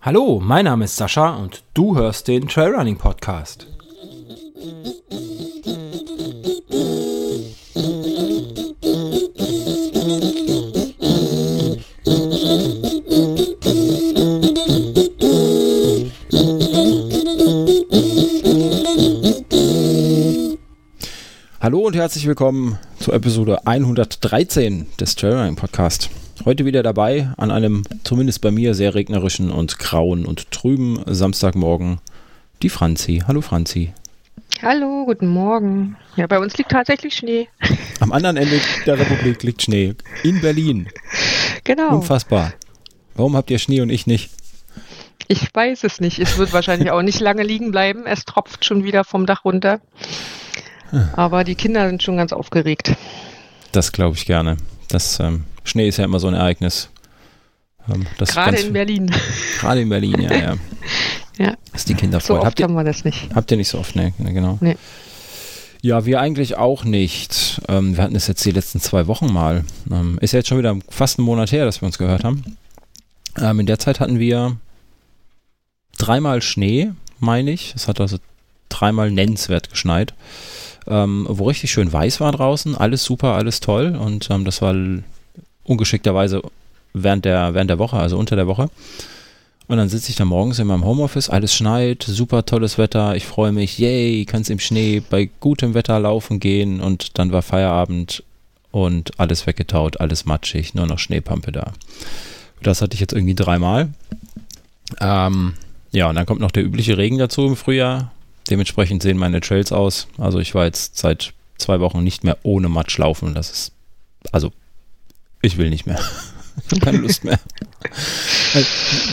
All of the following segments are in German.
Hallo, mein Name ist Sascha und du hörst den Trailrunning Podcast. Hallo und herzlich willkommen zur Episode 113 des Trailrunning Podcast. Heute wieder dabei an einem zumindest bei mir sehr regnerischen und grauen und trüben Samstagmorgen die Franzi. Hallo Franzi. Hallo, guten Morgen. Ja, bei uns liegt tatsächlich Schnee. Am anderen Ende der Republik liegt Schnee. In Berlin. Genau. Unfassbar. Warum habt ihr Schnee und ich nicht? Ich weiß es nicht. Es wird wahrscheinlich auch nicht lange liegen bleiben. Es tropft schon wieder vom Dach runter. Aber die Kinder sind schon ganz aufgeregt. Das glaube ich gerne. Das ähm, Schnee ist ja immer so ein Ereignis. Ähm, gerade in Berlin. Gerade in Berlin, ja, ja. ja. Das ist die Kinderfreude. So oft habt ihr, haben wir das nicht. Habt ihr nicht so oft, ne? Genau. Nee. Ja, wir eigentlich auch nicht. Ähm, wir hatten es jetzt die letzten zwei Wochen mal. Ähm, ist ja jetzt schon wieder fast einen Monat her, dass wir uns gehört haben. Ähm, in der Zeit hatten wir dreimal Schnee, meine ich. Es hat also dreimal nennenswert geschneit ähm, wo richtig schön weiß war draußen. Alles super, alles toll. Und ähm, das war ungeschickterweise während der, während der Woche, also unter der Woche. Und dann sitze ich da morgens in meinem Homeoffice, alles schneit, super tolles Wetter, ich freue mich, yay, kannst im Schnee bei gutem Wetter laufen gehen und dann war Feierabend und alles weggetaut, alles matschig, nur noch Schneepampe da. Das hatte ich jetzt irgendwie dreimal. Ähm, ja, und dann kommt noch der übliche Regen dazu im Frühjahr. Dementsprechend sehen meine Trails aus. Also ich war jetzt seit zwei Wochen nicht mehr ohne Matsch laufen. Das ist, also ich will nicht mehr. Keine Lust mehr.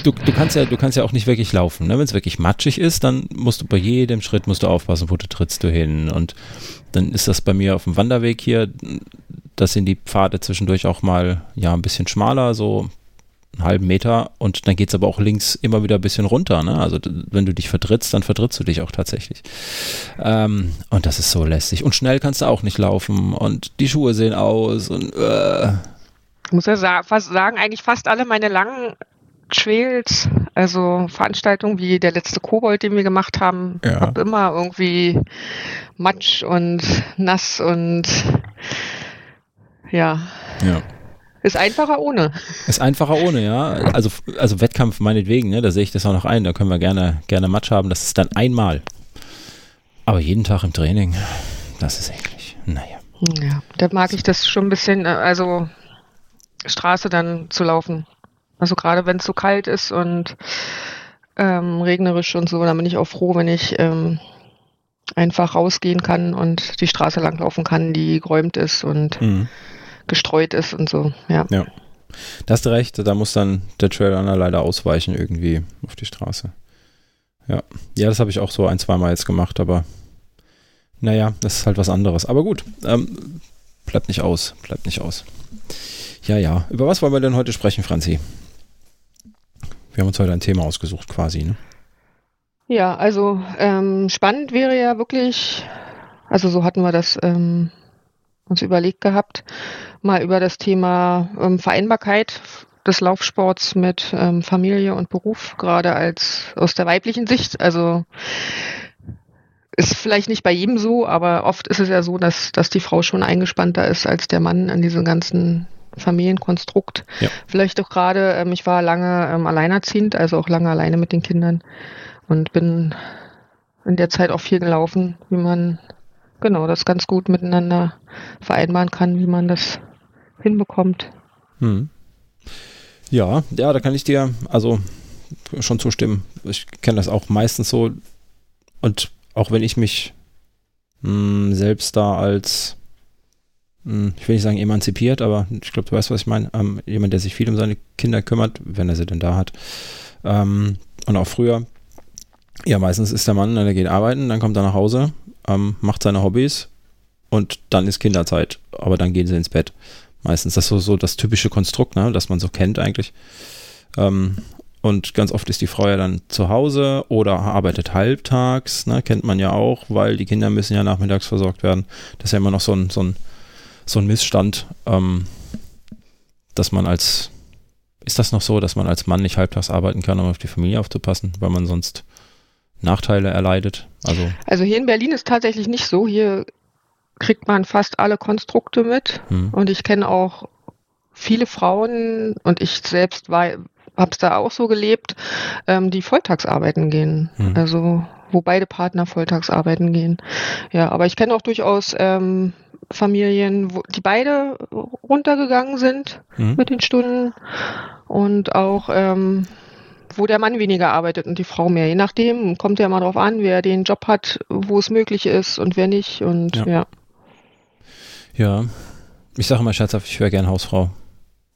Du, du, kannst ja, du kannst ja auch nicht wirklich laufen. Ne? Wenn es wirklich matschig ist, dann musst du bei jedem Schritt musst du aufpassen, wo du trittst du hin. Und dann ist das bei mir auf dem Wanderweg hier, das sind die Pfade zwischendurch auch mal ja ein bisschen schmaler, so einen halben Meter und dann geht es aber auch links immer wieder ein bisschen runter. Ne? Also wenn du dich vertrittst, dann vertrittst du dich auch tatsächlich. Ähm, und das ist so lästig. Und schnell kannst du auch nicht laufen und die Schuhe sehen aus und äh. Ich muss ja sa fast sagen, eigentlich fast alle meine langen Trails, also Veranstaltungen wie der letzte Kobold, den wir gemacht haben, ja. habe immer irgendwie Matsch und nass und ja. Ja. Ist einfacher ohne. Ist einfacher ohne, ja. Also, also Wettkampf meinetwegen, ne? da sehe ich das auch noch ein. Da können wir gerne, gerne Match haben. Das ist dann einmal. Aber jeden Tag im Training, das ist eklig. Naja. Ja, da mag ich das schon ein bisschen, äh, also Straße dann zu laufen. Also gerade wenn es so kalt ist und ähm, regnerisch und so, dann bin ich auch froh, wenn ich ähm, einfach rausgehen kann und die Straße langlaufen kann, die geräumt ist und mhm gestreut ist und so, ja. Ja. Da hast du recht, da muss dann der Trailrunner leider ausweichen irgendwie auf die Straße. Ja, ja, das habe ich auch so ein, zweimal jetzt gemacht, aber naja, das ist halt was anderes. Aber gut, ähm, bleibt nicht aus, bleibt nicht aus. Ja, ja. Über was wollen wir denn heute sprechen, Franzi? Wir haben uns heute ein Thema ausgesucht, quasi, ne? Ja, also ähm, spannend wäre ja wirklich, also so hatten wir das ähm, uns überlegt gehabt, mal über das Thema ähm, Vereinbarkeit des Laufsports mit ähm, Familie und Beruf, gerade als aus der weiblichen Sicht. Also ist vielleicht nicht bei jedem so, aber oft ist es ja so, dass, dass die Frau schon eingespannter ist als der Mann in diesem ganzen Familienkonstrukt. Ja. Vielleicht auch gerade, ähm, ich war lange ähm, alleinerziehend, also auch lange alleine mit den Kindern und bin in der Zeit auch viel gelaufen, wie man genau das ganz gut miteinander vereinbaren kann, wie man das hinbekommt. Hm. Ja, ja, da kann ich dir also schon zustimmen. Ich kenne das auch meistens so. Und auch wenn ich mich mh, hm, selbst da als, mh, hm, ich will nicht sagen emanzipiert, aber ich glaube, du weißt, was ich meine. Ähm, jemand, der sich viel um seine Kinder kümmert, wenn er sie denn da hat. Ähm, und auch früher. Ja, meistens ist der Mann, der geht arbeiten, dann kommt er nach Hause, ähm, macht seine Hobbys und dann ist Kinderzeit. Aber dann gehen sie ins Bett. Meistens das ist so, so das typische Konstrukt, ne, das man so kennt eigentlich. Ähm, und ganz oft ist die Frau ja dann zu Hause oder arbeitet halbtags, ne, kennt man ja auch, weil die Kinder müssen ja nachmittags versorgt werden. Das ist ja immer noch so ein, so ein, so ein Missstand. Ähm, dass man als, ist das noch so, dass man als Mann nicht halbtags arbeiten kann, um auf die Familie aufzupassen, weil man sonst Nachteile erleidet? Also, also hier in Berlin ist tatsächlich nicht so. Hier kriegt man fast alle Konstrukte mit. Hm. Und ich kenne auch viele Frauen und ich selbst habe es da auch so gelebt, ähm, die volltags arbeiten gehen. Hm. Also wo beide Partner volltags arbeiten gehen. Ja, aber ich kenne auch durchaus ähm, Familien, wo die beide runtergegangen sind hm. mit den Stunden und auch ähm, wo der Mann weniger arbeitet und die Frau mehr. Je nachdem kommt ja mal drauf an, wer den Job hat, wo es möglich ist und wer nicht. Und ja. Ja, ja. ich sage immer scherzhaft, ich wäre gern Hausfrau.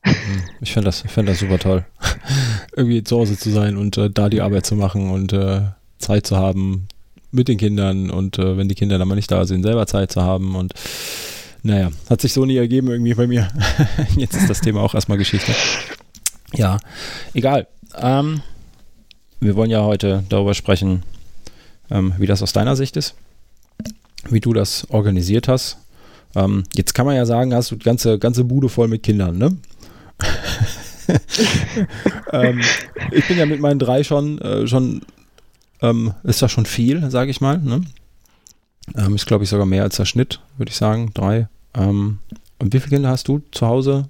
Hm, ich finde das, find das super toll, irgendwie zu Hause zu sein und äh, da die Arbeit zu machen und äh, Zeit zu haben mit den Kindern und äh, wenn die Kinder dann mal nicht da sind, selber Zeit zu haben und naja, hat sich so nie ergeben irgendwie bei mir. Jetzt ist das Thema auch erstmal Geschichte. Ja, egal. Ähm, wir wollen ja heute darüber sprechen, ähm, wie das aus deiner Sicht ist, wie du das organisiert hast. Ähm, jetzt kann man ja sagen, hast du die ganze, ganze Bude voll mit Kindern, ne? ähm, ich bin ja mit meinen drei schon, äh, schon ähm, ist das schon viel, sage ich mal. Ne? Ähm, ist, glaube ich, sogar mehr als der Schnitt, würde ich sagen. Drei. Ähm, und wie viele Kinder hast du zu Hause?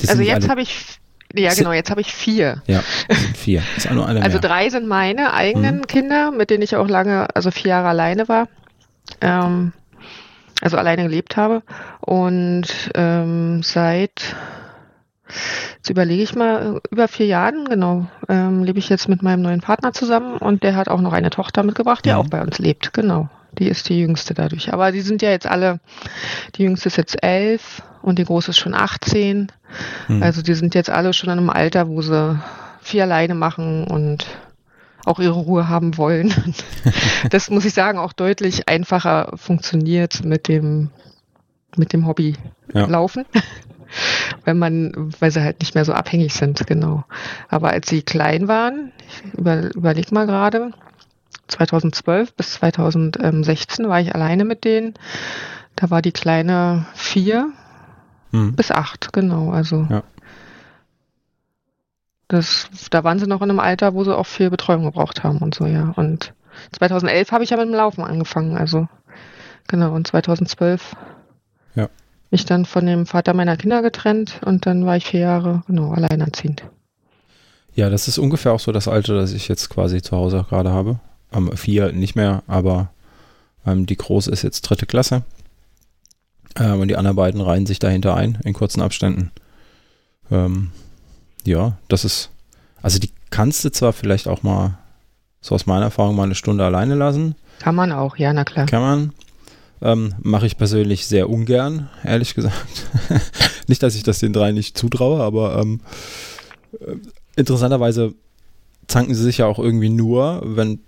Die also jetzt habe ich, ja genau, jetzt habe ich vier. Ja, vier. Ist nur eine also mehr. drei sind meine eigenen mhm. Kinder, mit denen ich auch lange, also vier Jahre alleine war. Ähm, also alleine gelebt habe. Und ähm, seit Jetzt überlege ich mal, über vier Jahren, genau, ähm, lebe ich jetzt mit meinem neuen Partner zusammen und der hat auch noch eine Tochter mitgebracht, die ja. auch bei uns lebt, genau. Die ist die jüngste dadurch. Aber die sind ja jetzt alle, die jüngste ist jetzt elf und die große ist schon 18. Hm. Also die sind jetzt alle schon in einem Alter, wo sie viel alleine machen und auch ihre Ruhe haben wollen. das muss ich sagen, auch deutlich einfacher funktioniert mit dem, mit dem Hobby ja. Laufen wenn man, weil sie halt nicht mehr so abhängig sind, genau. Aber als sie klein waren, ich über, überleg mal gerade, 2012 bis 2016 war ich alleine mit denen. Da war die kleine vier hm. bis acht, genau. Also ja. das, da waren sie noch in einem Alter, wo sie auch viel Betreuung gebraucht haben und so, ja. Und 2011 habe ich ja mit dem Laufen angefangen, also genau. Und 2012 ja mich dann von dem Vater meiner Kinder getrennt und dann war ich vier Jahre genau alleinerziehend. Ja, das ist ungefähr auch so das Alter, das ich jetzt quasi zu Hause gerade habe. Ähm, vier nicht mehr, aber ähm, die große ist jetzt dritte Klasse. Ähm, und die anderen beiden reihen sich dahinter ein in kurzen Abständen. Ähm, ja, das ist, also die kannst du zwar vielleicht auch mal, so aus meiner Erfahrung, mal eine Stunde alleine lassen. Kann man auch, ja, na klar. Kann man. Ähm, Mache ich persönlich sehr ungern, ehrlich gesagt. nicht, dass ich das den drei nicht zutraue, aber ähm, äh, interessanterweise zanken sie sich ja auch irgendwie nur, wenn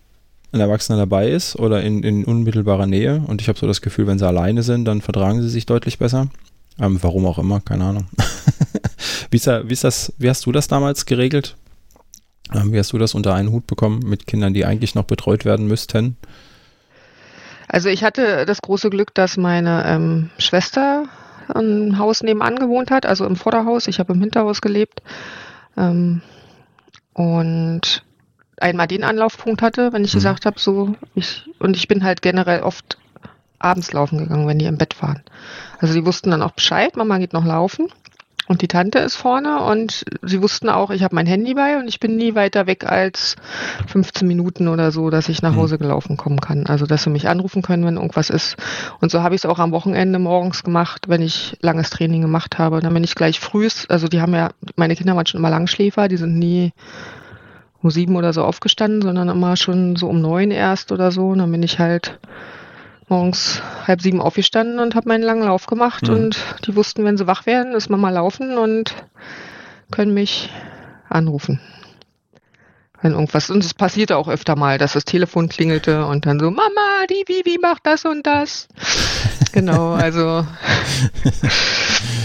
ein Erwachsener dabei ist oder in, in unmittelbarer Nähe. Und ich habe so das Gefühl, wenn sie alleine sind, dann vertragen sie sich deutlich besser. Ähm, warum auch immer, keine Ahnung. wie, ist da, wie, ist das, wie hast du das damals geregelt? Ähm, wie hast du das unter einen Hut bekommen mit Kindern, die eigentlich noch betreut werden müssten? Also ich hatte das große Glück, dass meine ähm, Schwester ein Haus nebenan gewohnt hat, also im Vorderhaus. Ich habe im Hinterhaus gelebt. Ähm, und einmal den Anlaufpunkt hatte, wenn ich mhm. gesagt habe, so, ich, und ich bin halt generell oft abends laufen gegangen, wenn die im Bett waren. Also die wussten dann auch Bescheid, Mama geht noch laufen. Und die Tante ist vorne und sie wussten auch, ich habe mein Handy bei und ich bin nie weiter weg als 15 Minuten oder so, dass ich nach mhm. Hause gelaufen kommen kann. Also dass sie mich anrufen können, wenn irgendwas ist. Und so habe ich es auch am Wochenende morgens gemacht, wenn ich langes Training gemacht habe. Dann bin ich gleich frühst, also die haben ja, meine Kinder waren schon immer Langschläfer, die sind nie um sieben oder so aufgestanden, sondern immer schon so um neun erst oder so. Und dann bin ich halt morgens halb sieben aufgestanden und habe meinen langen Lauf gemacht mhm. und die wussten, wenn sie wach werden, ist Mama laufen und können mich anrufen. Wenn irgendwas, und es passierte auch öfter mal, dass das Telefon klingelte und dann so, Mama, die Vivi macht das und das. genau, also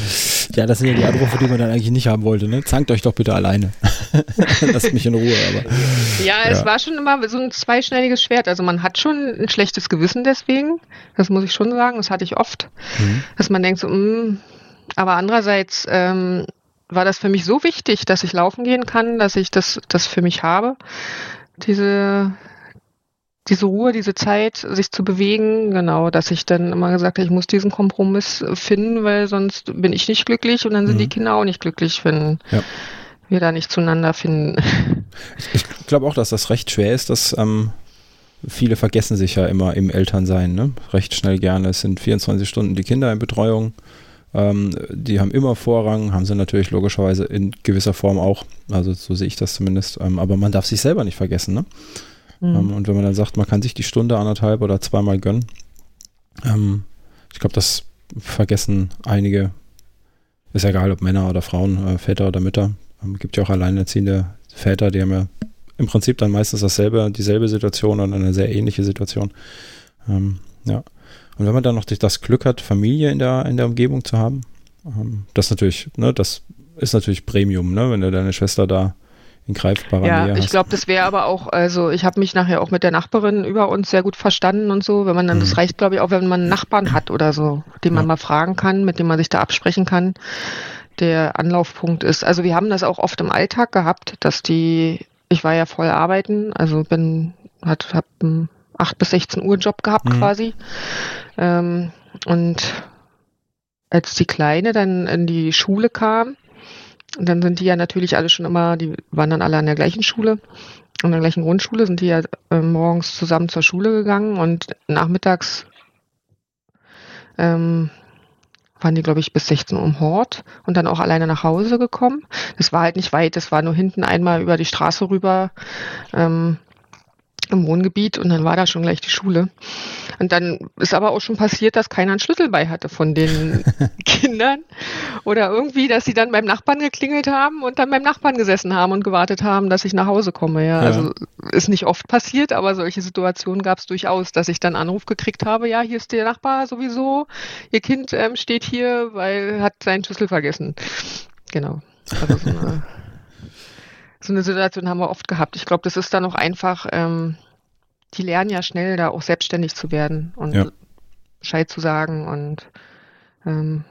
Ja, das sind ja die Anrufe, die man dann eigentlich nicht haben wollte. Ne? Zankt euch doch bitte alleine. Lasst mich in Ruhe. Aber, ja, es ja. war schon immer so ein zweischneidiges Schwert. Also man hat schon ein schlechtes Gewissen deswegen. Das muss ich schon sagen. Das hatte ich oft. Mhm. Dass man denkt so, mh, mm. aber andererseits ähm, war das für mich so wichtig, dass ich laufen gehen kann, dass ich das, das für mich habe. Diese, diese Ruhe, diese Zeit, sich zu bewegen, genau, dass ich dann immer gesagt habe, ich muss diesen Kompromiss finden, weil sonst bin ich nicht glücklich und dann sind mhm. die Kinder auch nicht glücklich, wenn ja. wir da nicht zueinander finden. Ich glaube auch, dass das recht schwer ist, dass ähm, viele vergessen sich ja immer im Elternsein, ne? Recht schnell gerne. Es sind 24 Stunden die Kinder in Betreuung. Ähm, die haben immer Vorrang, haben sie natürlich logischerweise in gewisser Form auch. Also so sehe ich das zumindest. Ähm, aber man darf sich selber nicht vergessen, ne? Mhm. Ähm, und wenn man dann sagt, man kann sich die Stunde anderthalb oder zweimal gönnen, ähm, ich glaube, das vergessen einige. Ist egal, ob Männer oder Frauen, äh, Väter oder Mütter. Ähm, gibt ja auch alleinerziehende Väter, die haben ja im Prinzip dann meistens dasselbe, dieselbe Situation oder eine sehr ähnliche Situation. Ähm, ja. Und wenn man dann noch das Glück hat, Familie in der, in der Umgebung zu haben, ähm, das natürlich, ne, das ist natürlich Premium, ne, wenn du deine Schwester da in greifbarer ja, Nähe hast. ich glaube, das wäre aber auch, also ich habe mich nachher auch mit der Nachbarin über uns sehr gut verstanden und so, wenn man dann, mhm. das reicht glaube ich auch, wenn man einen Nachbarn hat oder so, den man ja. mal fragen kann, mit dem man sich da absprechen kann, der Anlaufpunkt ist. Also wir haben das auch oft im Alltag gehabt, dass die, ich war ja voll arbeiten, also bin, hat, hab einen 8 bis 16 Uhr Job gehabt mhm. quasi. Ähm, und als die Kleine dann in die Schule kam, dann sind die ja natürlich alle schon immer, die waren dann alle an der gleichen Schule, an der gleichen Grundschule, sind die ja äh, morgens zusammen zur Schule gegangen und nachmittags ähm, waren die, glaube ich, bis 16 Uhr im Hort und dann auch alleine nach Hause gekommen. Das war halt nicht weit, das war nur hinten einmal über die Straße rüber. Ähm, im Wohngebiet und dann war da schon gleich die Schule. Und dann ist aber auch schon passiert, dass keiner einen Schlüssel bei hatte von den Kindern. Oder irgendwie, dass sie dann beim Nachbarn geklingelt haben und dann beim Nachbarn gesessen haben und gewartet haben, dass ich nach Hause komme. Ja, ja. also ist nicht oft passiert, aber solche Situationen gab es durchaus, dass ich dann Anruf gekriegt habe, ja, hier ist der Nachbar sowieso, ihr Kind ähm, steht hier, weil hat seinen Schlüssel vergessen. Genau. Also so eine so eine Situation haben wir oft gehabt. Ich glaube, das ist dann auch einfach, ähm, die lernen ja schnell, da auch selbstständig zu werden und ja. Bescheid zu sagen und ähm,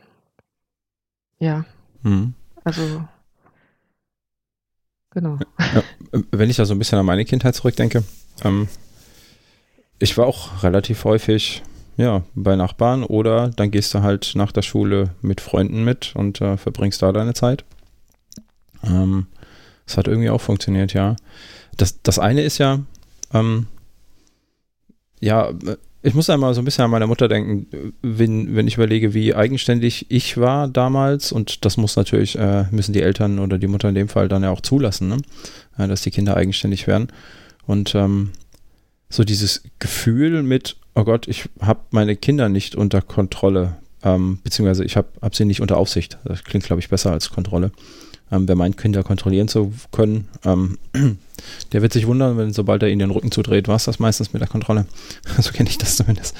ja. Mhm. Also genau. Ja, wenn ich da so ein bisschen an meine Kindheit zurückdenke, ähm, ich war auch relativ häufig ja, bei Nachbarn oder dann gehst du halt nach der Schule mit Freunden mit und äh, verbringst da deine Zeit. Ähm, das hat irgendwie auch funktioniert, ja. Das, das eine ist ja, ähm, ja, ich muss einmal so ein bisschen an meine Mutter denken, wenn, wenn ich überlege, wie eigenständig ich war damals und das muss natürlich, äh, müssen die Eltern oder die Mutter in dem Fall dann ja auch zulassen, ne? ja, dass die Kinder eigenständig werden. Und ähm, so dieses Gefühl mit, oh Gott, ich habe meine Kinder nicht unter Kontrolle, ähm, beziehungsweise ich habe hab sie nicht unter Aufsicht. Das klingt, glaube ich, besser als Kontrolle ähm, wer meint, Kinder kontrollieren zu können, ähm, der wird sich wundern, wenn sobald er ihnen den Rücken zudreht, war es das meistens mit der Kontrolle. so kenne ich das zumindest.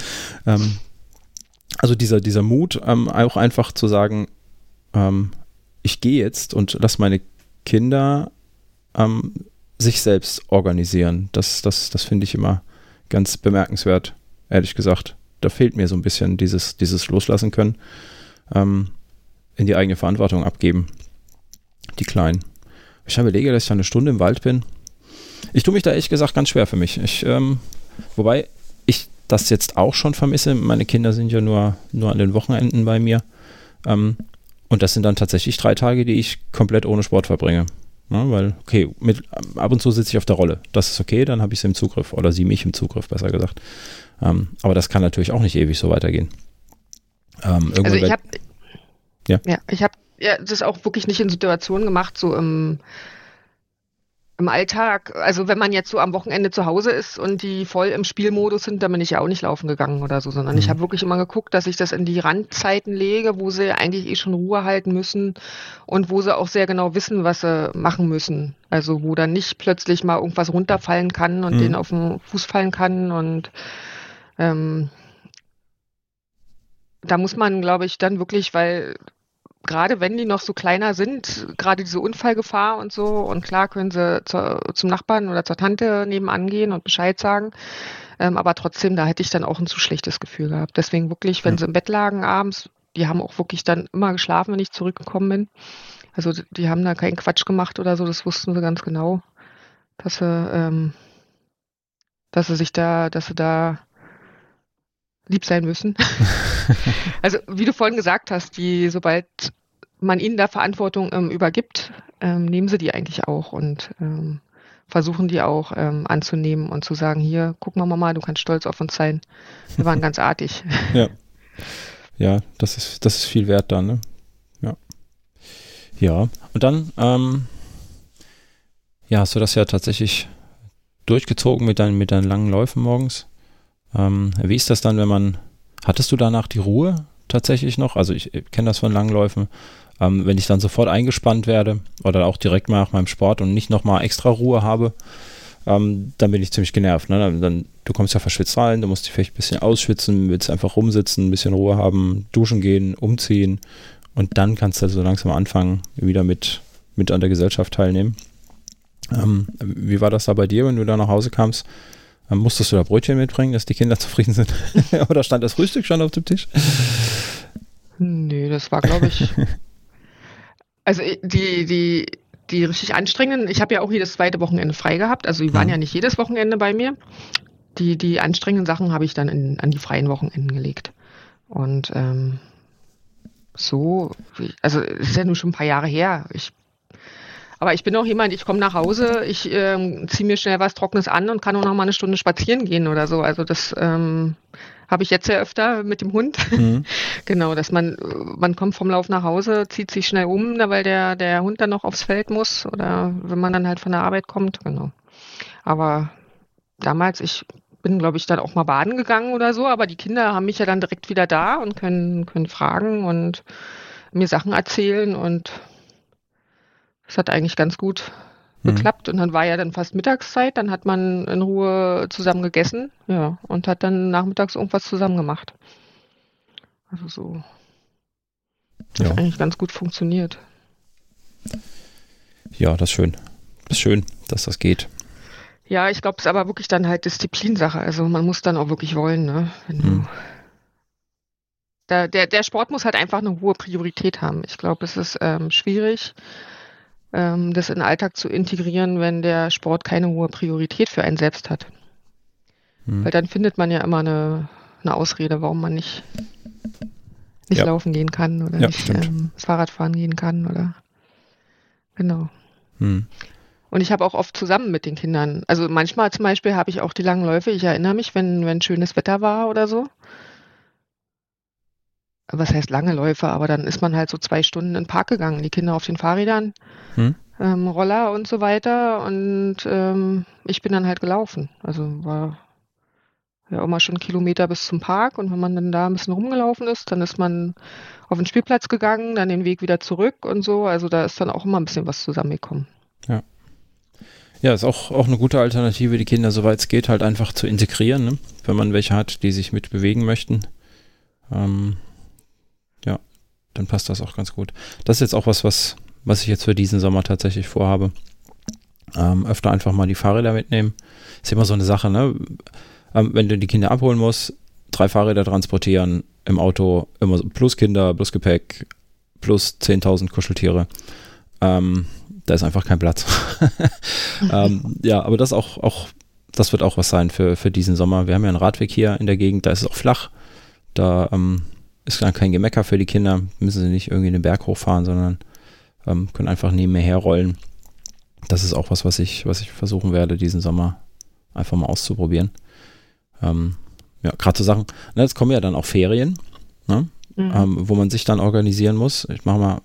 Ähm, also dieser, dieser Mut, ähm, auch einfach zu sagen, ähm, ich gehe jetzt und lasse meine Kinder ähm, sich selbst organisieren. Das, das, das finde ich immer ganz bemerkenswert, ehrlich gesagt. Da fehlt mir so ein bisschen dieses, dieses Loslassen können, in die eigene Verantwortung abgeben die Kleinen. Ich überlege, dass ich eine Stunde im Wald bin. Ich tue mich da ehrlich gesagt ganz schwer für mich. Ich, ähm, wobei ich das jetzt auch schon vermisse. Meine Kinder sind ja nur, nur an den Wochenenden bei mir. Ähm, und das sind dann tatsächlich drei Tage, die ich komplett ohne Sport verbringe. Ja, weil, okay, mit, ab und zu sitze ich auf der Rolle. Das ist okay, dann habe ich sie im Zugriff. Oder sie mich im Zugriff, besser gesagt. Ähm, aber das kann natürlich auch nicht ewig so weitergehen. Ähm, also ich habe ja. ja, ich habe ja, das auch wirklich nicht in Situationen gemacht, so im, im Alltag. Also wenn man jetzt so am Wochenende zu Hause ist und die voll im Spielmodus sind, dann bin ich ja auch nicht laufen gegangen oder so, sondern mhm. ich habe wirklich immer geguckt, dass ich das in die Randzeiten lege, wo sie eigentlich eh schon Ruhe halten müssen und wo sie auch sehr genau wissen, was sie machen müssen. Also wo dann nicht plötzlich mal irgendwas runterfallen kann und mhm. denen auf den Fuß fallen kann und ähm, da muss man, glaube ich, dann wirklich, weil gerade wenn die noch so kleiner sind, gerade diese Unfallgefahr und so, und klar können sie zur, zum Nachbarn oder zur Tante nebenan gehen und Bescheid sagen. Ähm, aber trotzdem, da hätte ich dann auch ein zu schlechtes Gefühl gehabt. Deswegen wirklich, wenn ja. sie im Bett lagen abends, die haben auch wirklich dann immer geschlafen, wenn ich zurückgekommen bin. Also die haben da keinen Quatsch gemacht oder so, das wussten sie ganz genau, dass sie, ähm, dass sie sich da, dass sie da lieb sein müssen. also wie du vorhin gesagt hast, die, sobald man ihnen da Verantwortung ähm, übergibt, ähm, nehmen sie die eigentlich auch und ähm, versuchen die auch ähm, anzunehmen und zu sagen, hier, guck mal Mama, du kannst stolz auf uns sein. Wir waren ganz artig. Ja. Ja, das ist, das ist viel wert dann, ne? Ja. Ja. Und dann, ähm, ja, hast du das ja tatsächlich durchgezogen mit deinen, mit deinen langen Läufen morgens. Ähm, wie ist das dann, wenn man, hattest du danach die Ruhe tatsächlich noch? Also ich, ich kenne das von langen Läufen. Ähm, wenn ich dann sofort eingespannt werde oder auch direkt nach meinem Sport und nicht nochmal extra Ruhe habe, ähm, dann bin ich ziemlich genervt. Ne? Dann, dann, du kommst ja verschwitzt rein, du musst dich vielleicht ein bisschen ausschwitzen, willst einfach rumsitzen, ein bisschen Ruhe haben, duschen gehen, umziehen und dann kannst du so langsam anfangen, wieder mit, mit an der Gesellschaft teilnehmen. Ähm, wie war das da bei dir, wenn du da nach Hause kamst? Musstest du da Brötchen mitbringen, dass die Kinder zufrieden sind? Oder stand das Frühstück schon auf dem Tisch? Nee, das war, glaube ich. also die, die, die richtig anstrengenden, ich habe ja auch jedes zweite Wochenende frei gehabt, also die waren mhm. ja nicht jedes Wochenende bei mir. Die, die anstrengenden Sachen habe ich dann in, an die freien Wochenenden gelegt. Und ähm, so, also es ist ja nun schon ein paar Jahre her. Ich, aber ich bin auch jemand, ich komme nach Hause, ich ähm, ziehe mir schnell was Trockenes an und kann auch noch mal eine Stunde spazieren gehen oder so. Also das ähm, habe ich jetzt ja öfter mit dem Hund. Mhm. genau, dass man, man kommt vom Lauf nach Hause, zieht sich schnell um, weil der, der Hund dann noch aufs Feld muss oder wenn man dann halt von der Arbeit kommt, genau. Aber damals, ich bin, glaube ich, dann auch mal baden gegangen oder so, aber die Kinder haben mich ja dann direkt wieder da und können, können fragen und mir Sachen erzählen und es hat eigentlich ganz gut Mhm. geklappt. Und dann war ja dann fast Mittagszeit, dann hat man in Ruhe zusammen gegessen, ja, und hat dann nachmittags irgendwas zusammen gemacht. Also so. Das ja. hat eigentlich ganz gut funktioniert. Ja, das ist schön. Das ist schön, dass das geht. Ja, ich glaube, es ist aber wirklich dann halt Disziplinsache. Also man muss dann auch wirklich wollen, ne? Wenn mhm. der, der Sport muss halt einfach eine hohe Priorität haben. Ich glaube, es ist ähm, schwierig, ähm, das in den Alltag zu integrieren, wenn der Sport keine hohe Priorität für einen selbst hat. Hm. Weil dann findet man ja immer eine, eine Ausrede, warum man nicht, nicht ja. laufen gehen kann oder ja, nicht ähm, das Fahrrad fahren gehen kann oder genau. Hm. Und ich habe auch oft zusammen mit den Kindern, also manchmal zum Beispiel habe ich auch die langen Läufe, ich erinnere mich, wenn, wenn schönes Wetter war oder so, was heißt lange Läufe, aber dann ist man halt so zwei Stunden in den Park gegangen, die Kinder auf den Fahrrädern, hm. ähm, Roller und so weiter und ähm, ich bin dann halt gelaufen. Also war ja immer schon Kilometer bis zum Park und wenn man dann da ein bisschen rumgelaufen ist, dann ist man auf den Spielplatz gegangen, dann den Weg wieder zurück und so. Also da ist dann auch immer ein bisschen was zusammengekommen. Ja. Ja, ist auch, auch eine gute Alternative, die Kinder, soweit es geht, halt einfach zu integrieren, ne? wenn man welche hat, die sich mit bewegen möchten. Ähm, dann passt das auch ganz gut. Das ist jetzt auch was, was, was ich jetzt für diesen Sommer tatsächlich vorhabe. Ähm, öfter einfach mal die Fahrräder mitnehmen. Ist immer so eine Sache, ne? Ähm, wenn du die Kinder abholen musst, drei Fahrräder transportieren, im Auto immer so, plus Kinder, plus Gepäck, plus 10.000 Kuscheltiere. Ähm, da ist einfach kein Platz. ähm, ja, aber das auch, auch, das wird auch was sein für, für diesen Sommer. Wir haben ja einen Radweg hier in der Gegend, da ist es auch flach. Da ähm, ist dann kein Gemecker für die Kinder, müssen sie nicht irgendwie den Berg hochfahren, sondern ähm, können einfach nebenher herrollen. Das ist auch was, was ich, was ich versuchen werde, diesen Sommer einfach mal auszuprobieren. Ähm, ja, gerade so Sachen, ne, jetzt kommen ja dann auch Ferien, ne, mhm. ähm, wo man sich dann organisieren muss. Ich mache mal,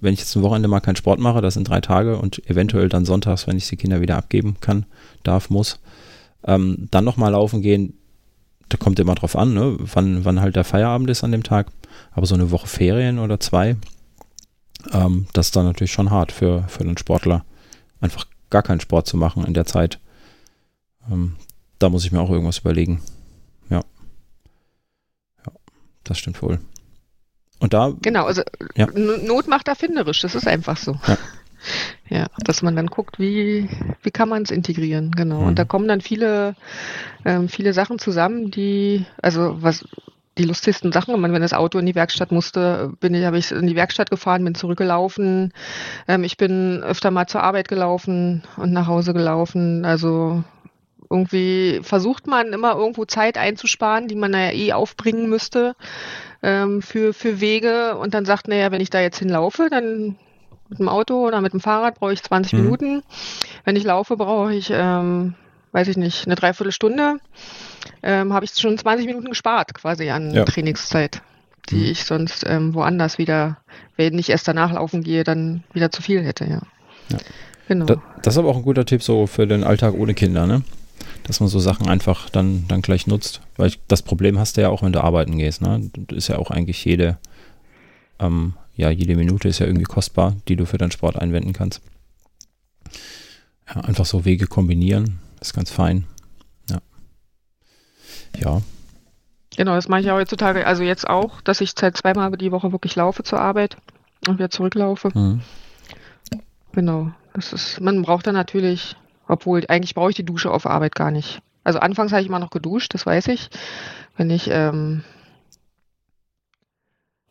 wenn ich jetzt ein Wochenende mal keinen Sport mache, das sind drei Tage und eventuell dann sonntags, wenn ich die Kinder wieder abgeben kann, darf, muss, ähm, dann nochmal laufen gehen, da kommt immer drauf an, ne, wann, wann halt der Feierabend ist an dem Tag. Aber so eine Woche Ferien oder zwei, ähm, das ist dann natürlich schon hart für, für einen Sportler, einfach gar keinen Sport zu machen in der Zeit. Ähm, da muss ich mir auch irgendwas überlegen. Ja. Ja, das stimmt wohl. Und da. Genau, also ja. Not macht erfinderisch, das ist einfach so. Ja. Ja, dass man dann guckt, wie, wie kann man es integrieren, genau. Mhm. Und da kommen dann viele, ähm, viele Sachen zusammen, die, also was, die lustigsten Sachen. Und wenn das Auto in die Werkstatt musste, bin ich, habe ich in die Werkstatt gefahren, bin zurückgelaufen. Ähm, ich bin öfter mal zur Arbeit gelaufen und nach Hause gelaufen. Also irgendwie versucht man immer irgendwo Zeit einzusparen, die man ja eh aufbringen müsste ähm, für, für Wege und dann sagt, naja, wenn ich da jetzt hinlaufe, dann mit dem Auto oder mit dem Fahrrad brauche ich 20 mhm. Minuten. Wenn ich laufe, brauche ich, ähm, weiß ich nicht, eine Dreiviertelstunde. Ähm, habe ich schon 20 Minuten gespart quasi an ja. Trainingszeit, die mhm. ich sonst ähm, woanders wieder, wenn ich erst danach laufen gehe, dann wieder zu viel hätte, ja. ja. Genau. Das, das ist aber auch ein guter Tipp so für den Alltag ohne Kinder, ne? dass man so Sachen einfach dann, dann gleich nutzt. Weil das Problem hast du ja auch, wenn du arbeiten gehst. Ne? Das ist ja auch eigentlich jede, ähm, ja, jede Minute ist ja irgendwie kostbar, die du für deinen Sport einwenden kannst. Ja, einfach so Wege kombinieren, ist ganz fein. Ja. Ja. Genau, das mache ich ja heutzutage, also jetzt auch, dass ich seit zweimal die Woche wirklich laufe zur Arbeit und wieder zurücklaufe. Mhm. Genau, das ist, man braucht dann natürlich obwohl, eigentlich brauche ich die Dusche auf Arbeit gar nicht. Also anfangs habe ich immer noch geduscht, das weiß ich. Wenn ich, ähm,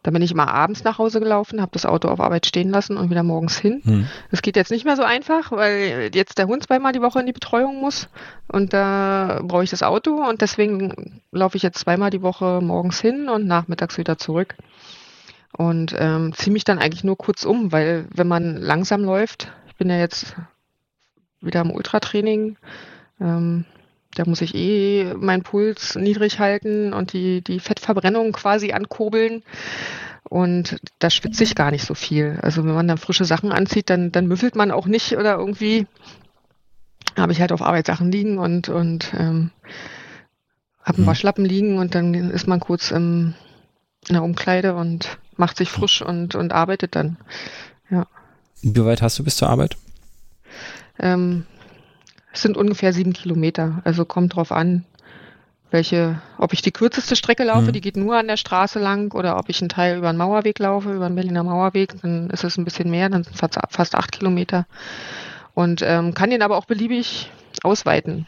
dann bin ich immer abends nach Hause gelaufen, habe das Auto auf Arbeit stehen lassen und wieder morgens hin. Hm. Das geht jetzt nicht mehr so einfach, weil jetzt der Hund zweimal die Woche in die Betreuung muss und da brauche ich das Auto und deswegen laufe ich jetzt zweimal die Woche morgens hin und nachmittags wieder zurück. Und ähm, ziehe mich dann eigentlich nur kurz um, weil wenn man langsam läuft, ich bin ja jetzt wieder im Ultratraining. Ähm, da muss ich eh meinen Puls niedrig halten und die, die Fettverbrennung quasi ankurbeln. Und da schwitze ich gar nicht so viel. Also wenn man dann frische Sachen anzieht, dann, dann müffelt man auch nicht oder irgendwie habe ich halt auf Arbeit Sachen liegen und, und ähm, habe einen mhm. Waschlappen liegen und dann ist man kurz im, in der Umkleide und macht sich frisch und, und arbeitet dann. Ja. Wie weit hast du bis zur Arbeit? Ähm, es sind ungefähr sieben Kilometer. Also kommt drauf an, welche, ob ich die kürzeste Strecke laufe, mhm. die geht nur an der Straße lang, oder ob ich einen Teil über den Mauerweg laufe, über den Berliner Mauerweg, dann ist es ein bisschen mehr, dann sind es fast acht Kilometer. Und ähm, kann den aber auch beliebig ausweiten.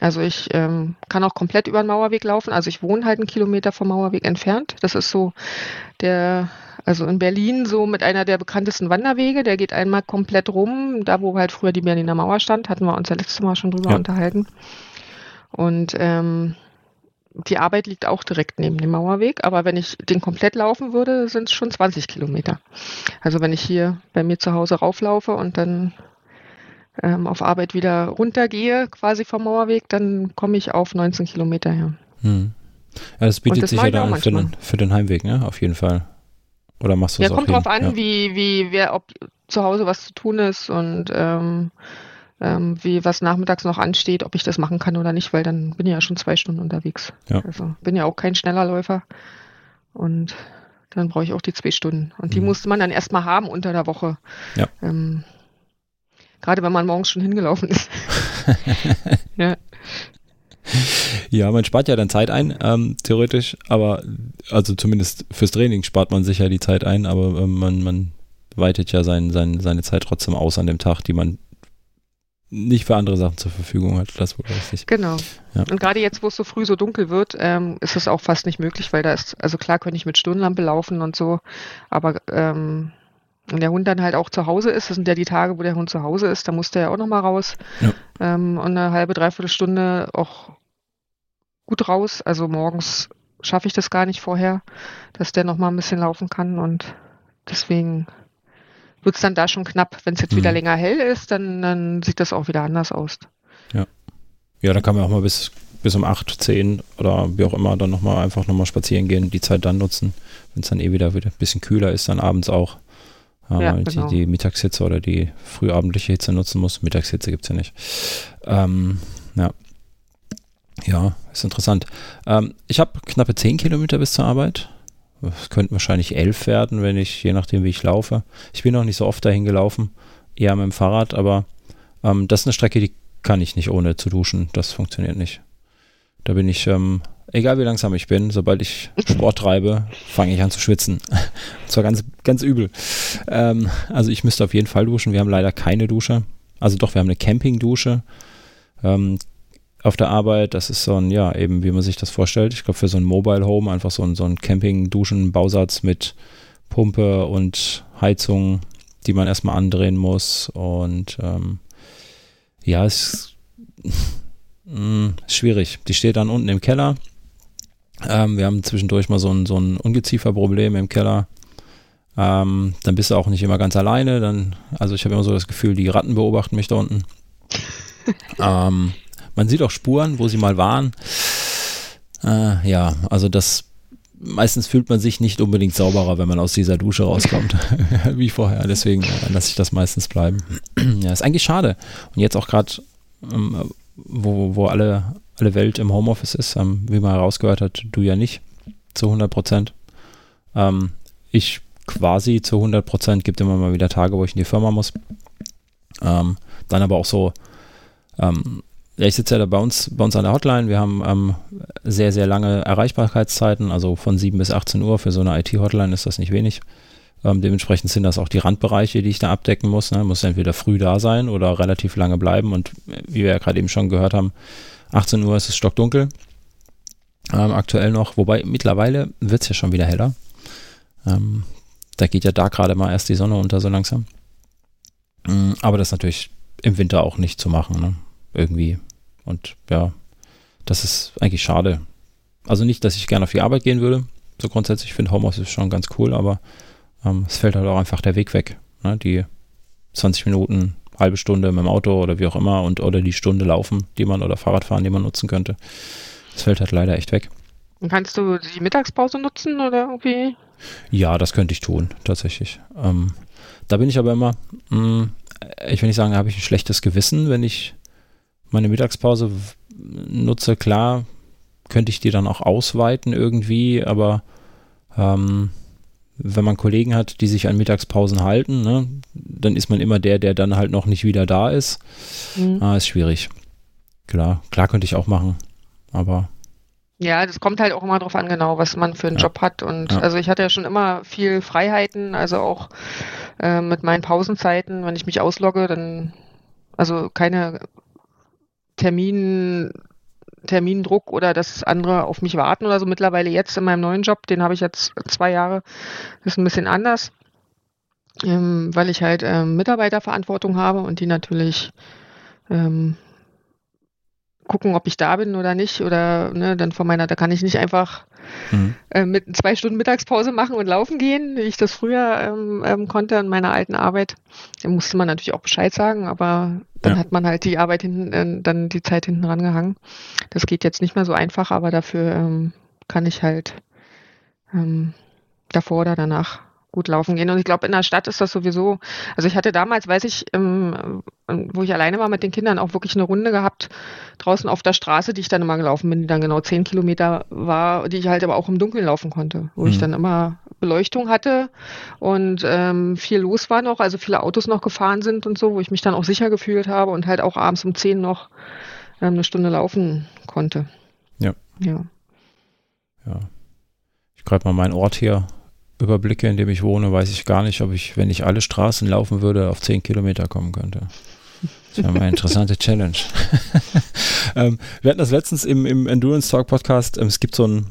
Also ich ähm, kann auch komplett über den Mauerweg laufen. Also ich wohne halt einen Kilometer vom Mauerweg entfernt. Das ist so der also in Berlin so mit einer der bekanntesten Wanderwege, der geht einmal komplett rum, da wo halt früher die Berliner Mauer stand, hatten wir uns ja letztes Mal schon drüber ja. unterhalten. Und ähm, die Arbeit liegt auch direkt neben dem Mauerweg, aber wenn ich den komplett laufen würde, sind es schon 20 Kilometer. Also wenn ich hier bei mir zu Hause rauflaufe und dann ähm, auf Arbeit wieder runtergehe, quasi vom Mauerweg, dann komme ich auf 19 Kilometer her. Hm. Ja, das bietet das sich ja dann für den, für den Heimweg, ne? Auf jeden Fall. Oder machst du es Ja, kommt drauf an, ja. wie, wie, wer, ob zu Hause was zu tun ist und ähm, ähm, wie was nachmittags noch ansteht, ob ich das machen kann oder nicht, weil dann bin ich ja schon zwei Stunden unterwegs. Ja. Also bin ja auch kein schneller Läufer. Und dann brauche ich auch die zwei Stunden. Und die mhm. musste man dann erstmal haben unter der Woche. Ja. Ähm, Gerade wenn man morgens schon hingelaufen ist. ja. Ja, man spart ja dann Zeit ein, ähm, theoretisch, aber also zumindest fürs Training spart man sicher die Zeit ein, aber ähm, man, man weitet ja sein, sein, seine Zeit trotzdem aus an dem Tag, die man nicht für andere Sachen zur Verfügung hat. Das wohl richtig. Genau. Ja. Und gerade jetzt, wo es so früh so dunkel wird, ähm, ist es auch fast nicht möglich, weil da ist, also klar könnte ich mit Stirnlampe laufen und so, aber ähm, wenn der Hund dann halt auch zu Hause ist, das sind ja die Tage, wo der Hund zu Hause ist, da muss der ja auch nochmal raus. Ja. Ähm, und eine halbe, dreiviertel Stunde auch gut raus. Also morgens schaffe ich das gar nicht vorher, dass der noch mal ein bisschen laufen kann und deswegen wird es dann da schon knapp. Wenn es jetzt mhm. wieder länger hell ist, dann, dann sieht das auch wieder anders aus. Ja. Ja, dann kann man auch mal bis, bis um 8, 10 oder wie auch immer dann nochmal einfach nochmal spazieren gehen, die Zeit dann nutzen. Wenn es dann eh wieder, wieder ein bisschen kühler ist, dann abends auch. Ja, ja, genau. die, die Mittagshitze oder die frühabendliche Hitze nutzen muss. Mittagshitze gibt es ja nicht. Ähm, ja, ja, ist interessant. Ähm, ich habe knappe 10 Kilometer bis zur Arbeit. Es könnten wahrscheinlich 11 werden, wenn ich, je nachdem wie ich laufe. Ich bin noch nicht so oft dahin gelaufen, eher mit dem Fahrrad, aber ähm, das ist eine Strecke, die kann ich nicht ohne zu duschen. Das funktioniert nicht. Da bin ich, ähm, egal wie langsam ich bin, sobald ich Sport treibe, fange ich an zu schwitzen. Und zwar ganz, ganz übel. Ähm, also ich müsste auf jeden Fall duschen. Wir haben leider keine Dusche. Also doch, wir haben eine Campingdusche. Ähm, auf der Arbeit. Das ist so ein, ja, eben wie man sich das vorstellt. Ich glaube, für so ein Mobile Home einfach so ein, so ein Camping-Duschen-Bausatz mit Pumpe und Heizung, die man erstmal andrehen muss. Und ähm, ja, es ist schwierig. Die steht dann unten im Keller. Ähm, wir haben zwischendurch mal so ein, so ein Ungezieferproblem im Keller. Ähm, dann bist du auch nicht immer ganz alleine. Dann, also ich habe immer so das Gefühl, die Ratten beobachten mich da unten. ähm, man sieht auch Spuren, wo sie mal waren. Äh, ja, also das meistens fühlt man sich nicht unbedingt sauberer, wenn man aus dieser Dusche rauskommt, wie vorher. Deswegen lasse ich das meistens bleiben. ja, ist eigentlich schade. Und jetzt auch gerade, ähm, wo, wo alle, alle Welt im Homeoffice ist, ähm, wie man herausgehört hat, du ja nicht zu 100 Prozent. Ähm, ich quasi zu 100 Prozent, gibt immer mal wieder Tage, wo ich in die Firma muss. Ähm, dann aber auch so ähm, ja, ich sitze ja da bei uns, bei uns an der Hotline. Wir haben ähm, sehr, sehr lange Erreichbarkeitszeiten, also von 7 bis 18 Uhr. Für so eine IT-Hotline ist das nicht wenig. Ähm, dementsprechend sind das auch die Randbereiche, die ich da abdecken muss. Ne? Muss entweder früh da sein oder relativ lange bleiben. Und wie wir ja gerade eben schon gehört haben, 18 Uhr ist es stockdunkel. Ähm, aktuell noch, wobei mittlerweile wird es ja schon wieder heller. Ähm, da geht ja da gerade mal erst die Sonne unter so langsam. Mm, aber das ist natürlich im Winter auch nicht zu machen. Ne? Irgendwie und ja, das ist eigentlich schade. Also nicht, dass ich gerne auf die Arbeit gehen würde. So grundsätzlich finde Homeoffice schon ganz cool, aber ähm, es fällt halt auch einfach der Weg weg. Ne? Die 20 Minuten, halbe Stunde mit dem Auto oder wie auch immer und oder die Stunde laufen, die man oder Fahrradfahren, die man nutzen könnte. Das fällt halt leider echt weg. Und kannst du die Mittagspause nutzen oder irgendwie? Ja, das könnte ich tun, tatsächlich. Ähm, da bin ich aber immer, mh, mm, ich will nicht sagen, habe ich ein schlechtes Gewissen, wenn ich meine Mittagspause nutze, klar, könnte ich die dann auch ausweiten irgendwie, aber ähm, wenn man Kollegen hat, die sich an Mittagspausen halten, ne, dann ist man immer der, der dann halt noch nicht wieder da ist. Mhm. Ah, ist schwierig. Klar, klar könnte ich auch machen, aber. Ja, das kommt halt auch immer drauf an, genau, was man für einen ja. Job hat. Und ja. also ich hatte ja schon immer viel Freiheiten, also auch äh, mit meinen Pausenzeiten, wenn ich mich auslogge, dann also keine Termin, Termindruck oder dass andere auf mich warten oder so. Mittlerweile jetzt in meinem neuen Job, den habe ich jetzt zwei Jahre, ist ein bisschen anders, ähm, weil ich halt ähm, Mitarbeiterverantwortung habe und die natürlich ähm, gucken, ob ich da bin oder nicht. Oder ne, dann von meiner, da kann ich nicht einfach mhm. äh, mit zwei Stunden Mittagspause machen und laufen gehen, wie ich das früher ähm, ähm, konnte in meiner alten Arbeit. Da musste man natürlich auch Bescheid sagen, aber dann ja. hat man halt die Arbeit hinten, äh, dann die Zeit hinten rangehangen. Das geht jetzt nicht mehr so einfach, aber dafür ähm, kann ich halt ähm, davor oder danach gut laufen gehen. Und ich glaube, in der Stadt ist das sowieso, also ich hatte damals, weiß ich, ähm, wo ich alleine war mit den Kindern, auch wirklich eine Runde gehabt, draußen auf der Straße, die ich dann immer gelaufen bin, die dann genau zehn Kilometer war, die ich halt aber auch im Dunkeln laufen konnte, wo mhm. ich dann immer Beleuchtung hatte und ähm, viel los war noch, also viele Autos noch gefahren sind und so, wo ich mich dann auch sicher gefühlt habe und halt auch abends um zehn noch ähm, eine Stunde laufen konnte. Ja. Ja. Ja. Ich greife mal meinen Ort hier überblicke, in dem ich wohne, weiß ich gar nicht, ob ich, wenn ich alle Straßen laufen würde, auf 10 Kilometer kommen könnte. Das wäre mal eine interessante Challenge. ähm, wir hatten das letztens im, im Endurance Talk Podcast. Ähm, es gibt so ein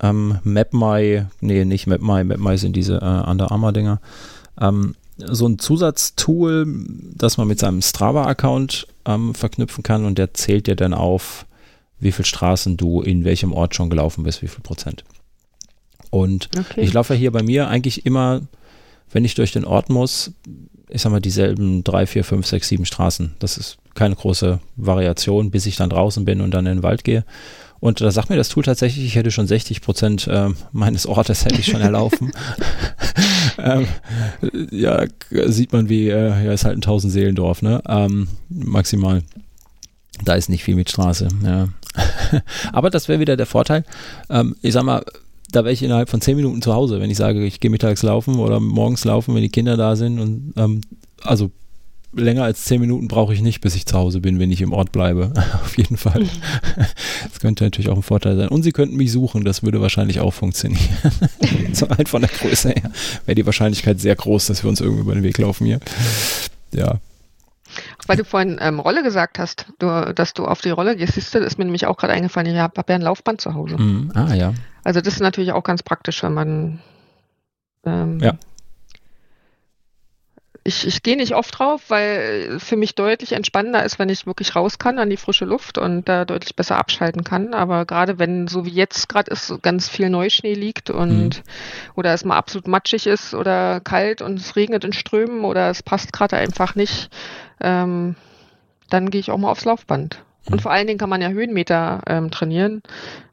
ähm, MapMy, nee, nicht MapMy, MapMy sind diese äh, Under Armour Dinger. Ähm, so ein Zusatztool, das man mit seinem Strava-Account ähm, verknüpfen kann und der zählt dir dann auf, wie viele Straßen du in welchem Ort schon gelaufen bist, wie viel Prozent. Und okay. ich laufe hier bei mir eigentlich immer, wenn ich durch den Ort muss, ich sag mal dieselben drei, vier, fünf, sechs, sieben Straßen. Das ist keine große Variation, bis ich dann draußen bin und dann in den Wald gehe. Und da sagt mir das Tool tatsächlich, ich hätte schon 60 Prozent äh, meines Ortes hätte ich schon erlaufen. ähm, ja, sieht man wie, äh, ja, ist halt ein Tausend-Seelendorf, ne? Ähm, maximal. Da ist nicht viel mit Straße, ja. Aber das wäre wieder der Vorteil. Ähm, ich sag mal, da wäre ich innerhalb von zehn Minuten zu Hause, wenn ich sage, ich gehe mittags laufen oder morgens laufen, wenn die Kinder da sind. Und ähm, also länger als zehn Minuten brauche ich nicht, bis ich zu Hause bin, wenn ich im Ort bleibe. Auf jeden Fall. Das könnte natürlich auch ein Vorteil sein. Und sie könnten mich suchen, das würde wahrscheinlich auch funktionieren. so halt von der Größe her wäre die Wahrscheinlichkeit sehr groß, dass wir uns irgendwo über den Weg laufen hier. Ja. Weil du vorhin ähm, Rolle gesagt hast, du, dass du auf die Rolle gehst, siehst du, ist mir nämlich auch gerade eingefallen, ich habe hab ja ein Laufband zu Hause. Mhm. Ah, ja. Also das ist natürlich auch ganz praktisch, wenn man ähm, Ja. Ich, ich gehe nicht oft drauf, weil für mich deutlich entspannender ist, wenn ich wirklich raus kann an die frische Luft und da deutlich besser abschalten kann. Aber gerade wenn, so wie jetzt gerade ist, ganz viel Neuschnee liegt und oder es mal absolut matschig ist oder kalt und es regnet in Strömen oder es passt gerade einfach nicht, ähm, dann gehe ich auch mal aufs Laufband. Und vor allen Dingen kann man ja Höhenmeter ähm, trainieren.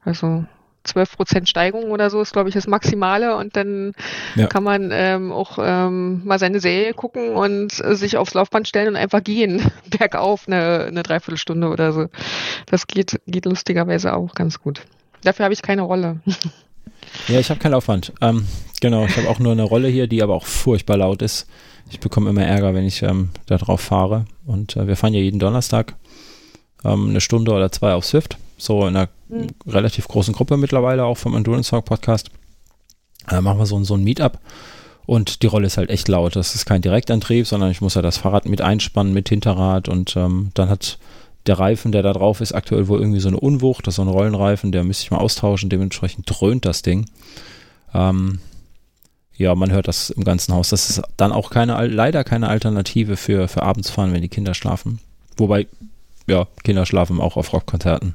Also 12% Steigung oder so ist, glaube ich, das Maximale. Und dann Ja. kann man ähm, auch ähm, mal seine Serie gucken und äh, sich aufs Laufband stellen und einfach gehen, bergauf eine, eine Dreiviertelstunde oder so. Das geht, geht lustigerweise auch ganz gut. Dafür habe ich keine Rolle. Ja, ich habe kein Laufband. Ähm, genau, ich habe auch nur eine Rolle hier, die aber auch furchtbar laut ist. Ich bekomme immer Ärger, wenn ich ähm, da drauf fahre. Und äh, wir fahren ja jeden Donnerstag ähm, eine Stunde oder zwei auf Swift. So in einer Mhm. relativ großen Gruppe mittlerweile, auch vom Endurance Talk Podcast. Äh, machen wir so, ein- so ein Meetup. Und die Rolle ist halt echt laut. Das ist kein Direktantrieb, sondern ich muss ja das Fahrrad mit einspannen, mit Hinterrad. Und ähm, dann hat der Reifen, der da drauf ist, aktuell wohl irgendwie so eine Unwucht. Das ist so ein Rollenreifen, der müsste ich mal austauschen. Dementsprechend dröhnt das Ding. Ähm, ja, man hört das im ganzen Haus. Das ist dann auch keine, leider keine Alternative für, für abends fahren, wenn die Kinder schlafen. Wobei, ja, Kinder schlafen auch auf Rockkonzerten.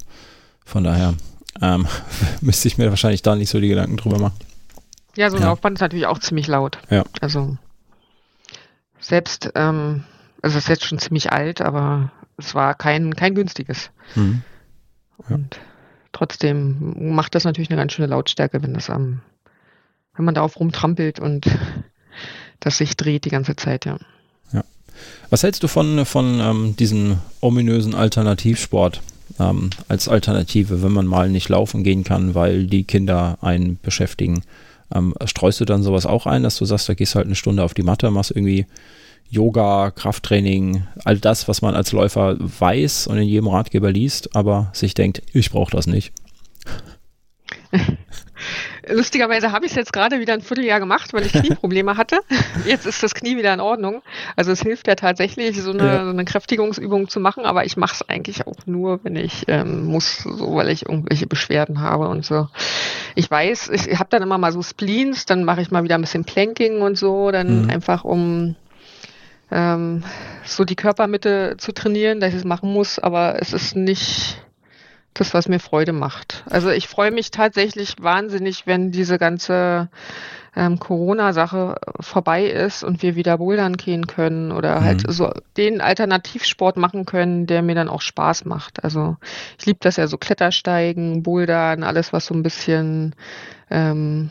Von daher ähm, müsste ich mir wahrscheinlich da nicht so die Gedanken drüber machen. Ja, so ein Ja. Laufband ist natürlich auch ziemlich laut. Ja. Also selbst, ähm, also es ist jetzt schon ziemlich alt, aber es war kein, kein günstiges. Mhm. Ja. Und trotzdem macht das natürlich eine ganz schöne Lautstärke, wenn das am, wenn man darauf rumtrampelt und das sich dreht die ganze Zeit, ja. Was hältst du von, von ähm, diesem ominösen Alternativsport ähm, als Alternative, wenn man mal nicht laufen gehen kann, weil die Kinder einen beschäftigen? Ähm, streust du dann sowas auch ein, dass du sagst, da gehst halt eine Stunde auf die Matte, machst irgendwie Yoga, Krafttraining, all das, was man als Läufer weiß und in jedem Ratgeber liest, aber sich denkt, ich brauche das nicht. Lustigerweise habe ich es jetzt gerade wieder ein Vierteljahr gemacht, weil ich Knieprobleme hatte. Jetzt ist das Knie wieder in Ordnung. Also es hilft ja tatsächlich, so eine, Ja. so eine Kräftigungsübung zu machen, aber ich mache es eigentlich auch nur, wenn ich ähm, muss, so weil ich irgendwelche Beschwerden habe und so. Ich weiß, ich habe dann immer mal so Spleens, dann mache ich mal wieder ein bisschen Planking und so, dann Mhm. einfach um ähm, so die Körpermitte zu trainieren, dass ich es machen muss, aber es ist nicht das, was mir Freude macht. Also ich freue mich tatsächlich wahnsinnig, wenn diese ganze ähm, Corona-Sache vorbei ist und wir wieder bouldern gehen können oder Mhm. halt so den Alternativsport machen können, der mir dann auch Spaß macht. Also ich liebe das ja so Klettersteigen, Bouldern, alles was so ein bisschen ähm,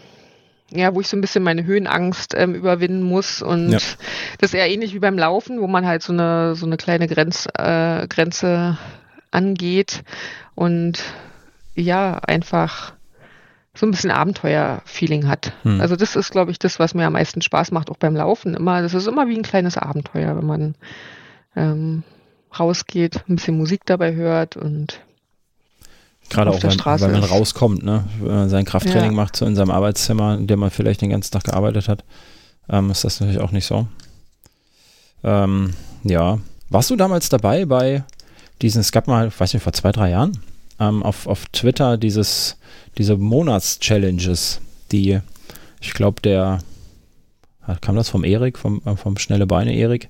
ja, wo ich so ein bisschen meine Höhenangst ähm, überwinden muss. Und Ja. das ist eher ähnlich wie beim Laufen, wo man halt so eine, so eine kleine Grenz, äh, Grenze angeht und ja, einfach so ein bisschen Abenteuer-Feeling hat. Hm. Also das ist, glaube ich, das, was mir am meisten Spaß macht, auch beim Laufen. Immer, das ist immer wie ein kleines Abenteuer, wenn man ähm, rausgeht, ein bisschen Musik dabei hört und Gerade auf auch, der wenn, Straße wenn man ist. rauskommt, ne? wenn man sein Krafttraining Ja. macht, so in seinem Arbeitszimmer, in dem man vielleicht den ganzen Tag gearbeitet hat, ähm, ist das natürlich auch nicht so. Ähm, ja. Warst du damals dabei bei diesen, es gab mal, ich weiß nicht, vor zwei, drei Jahren, ähm, auf, auf Twitter dieses, diese Monats-Challenges, die, ich glaube, der, ah, kam das vom Erik, vom, äh, vom Schnelle Beine Erik,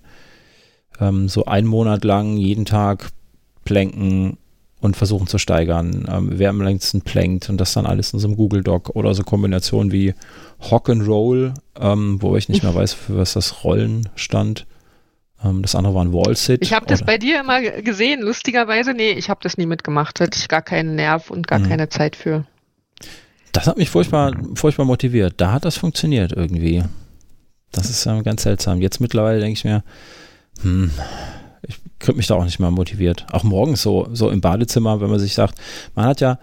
ähm, so einen Monat lang jeden Tag planken und versuchen zu steigern, ähm, wer am längsten plankt und das dann alles in so einem Google Doc oder so Kombinationen wie Hock and Roll, ähm, wo ich nicht mehr weiß, für was das Rollen stand. Ähm, das andere war ein Wall Sit. Ich habe das bei dir immer gesehen, lustigerweise. Nee, ich habe das nie mitgemacht. Hatte ich gar keinen Nerv und gar Mhm. keine Zeit für. Das hat mich furchtbar, furchtbar motiviert. Da hat das funktioniert irgendwie. Das ist ähm, ganz seltsam. Jetzt mittlerweile denke ich mir, hm, ich kriege mich da auch nicht mehr motiviert. Auch morgens so, so im Badezimmer, wenn man sich sagt, man hat ja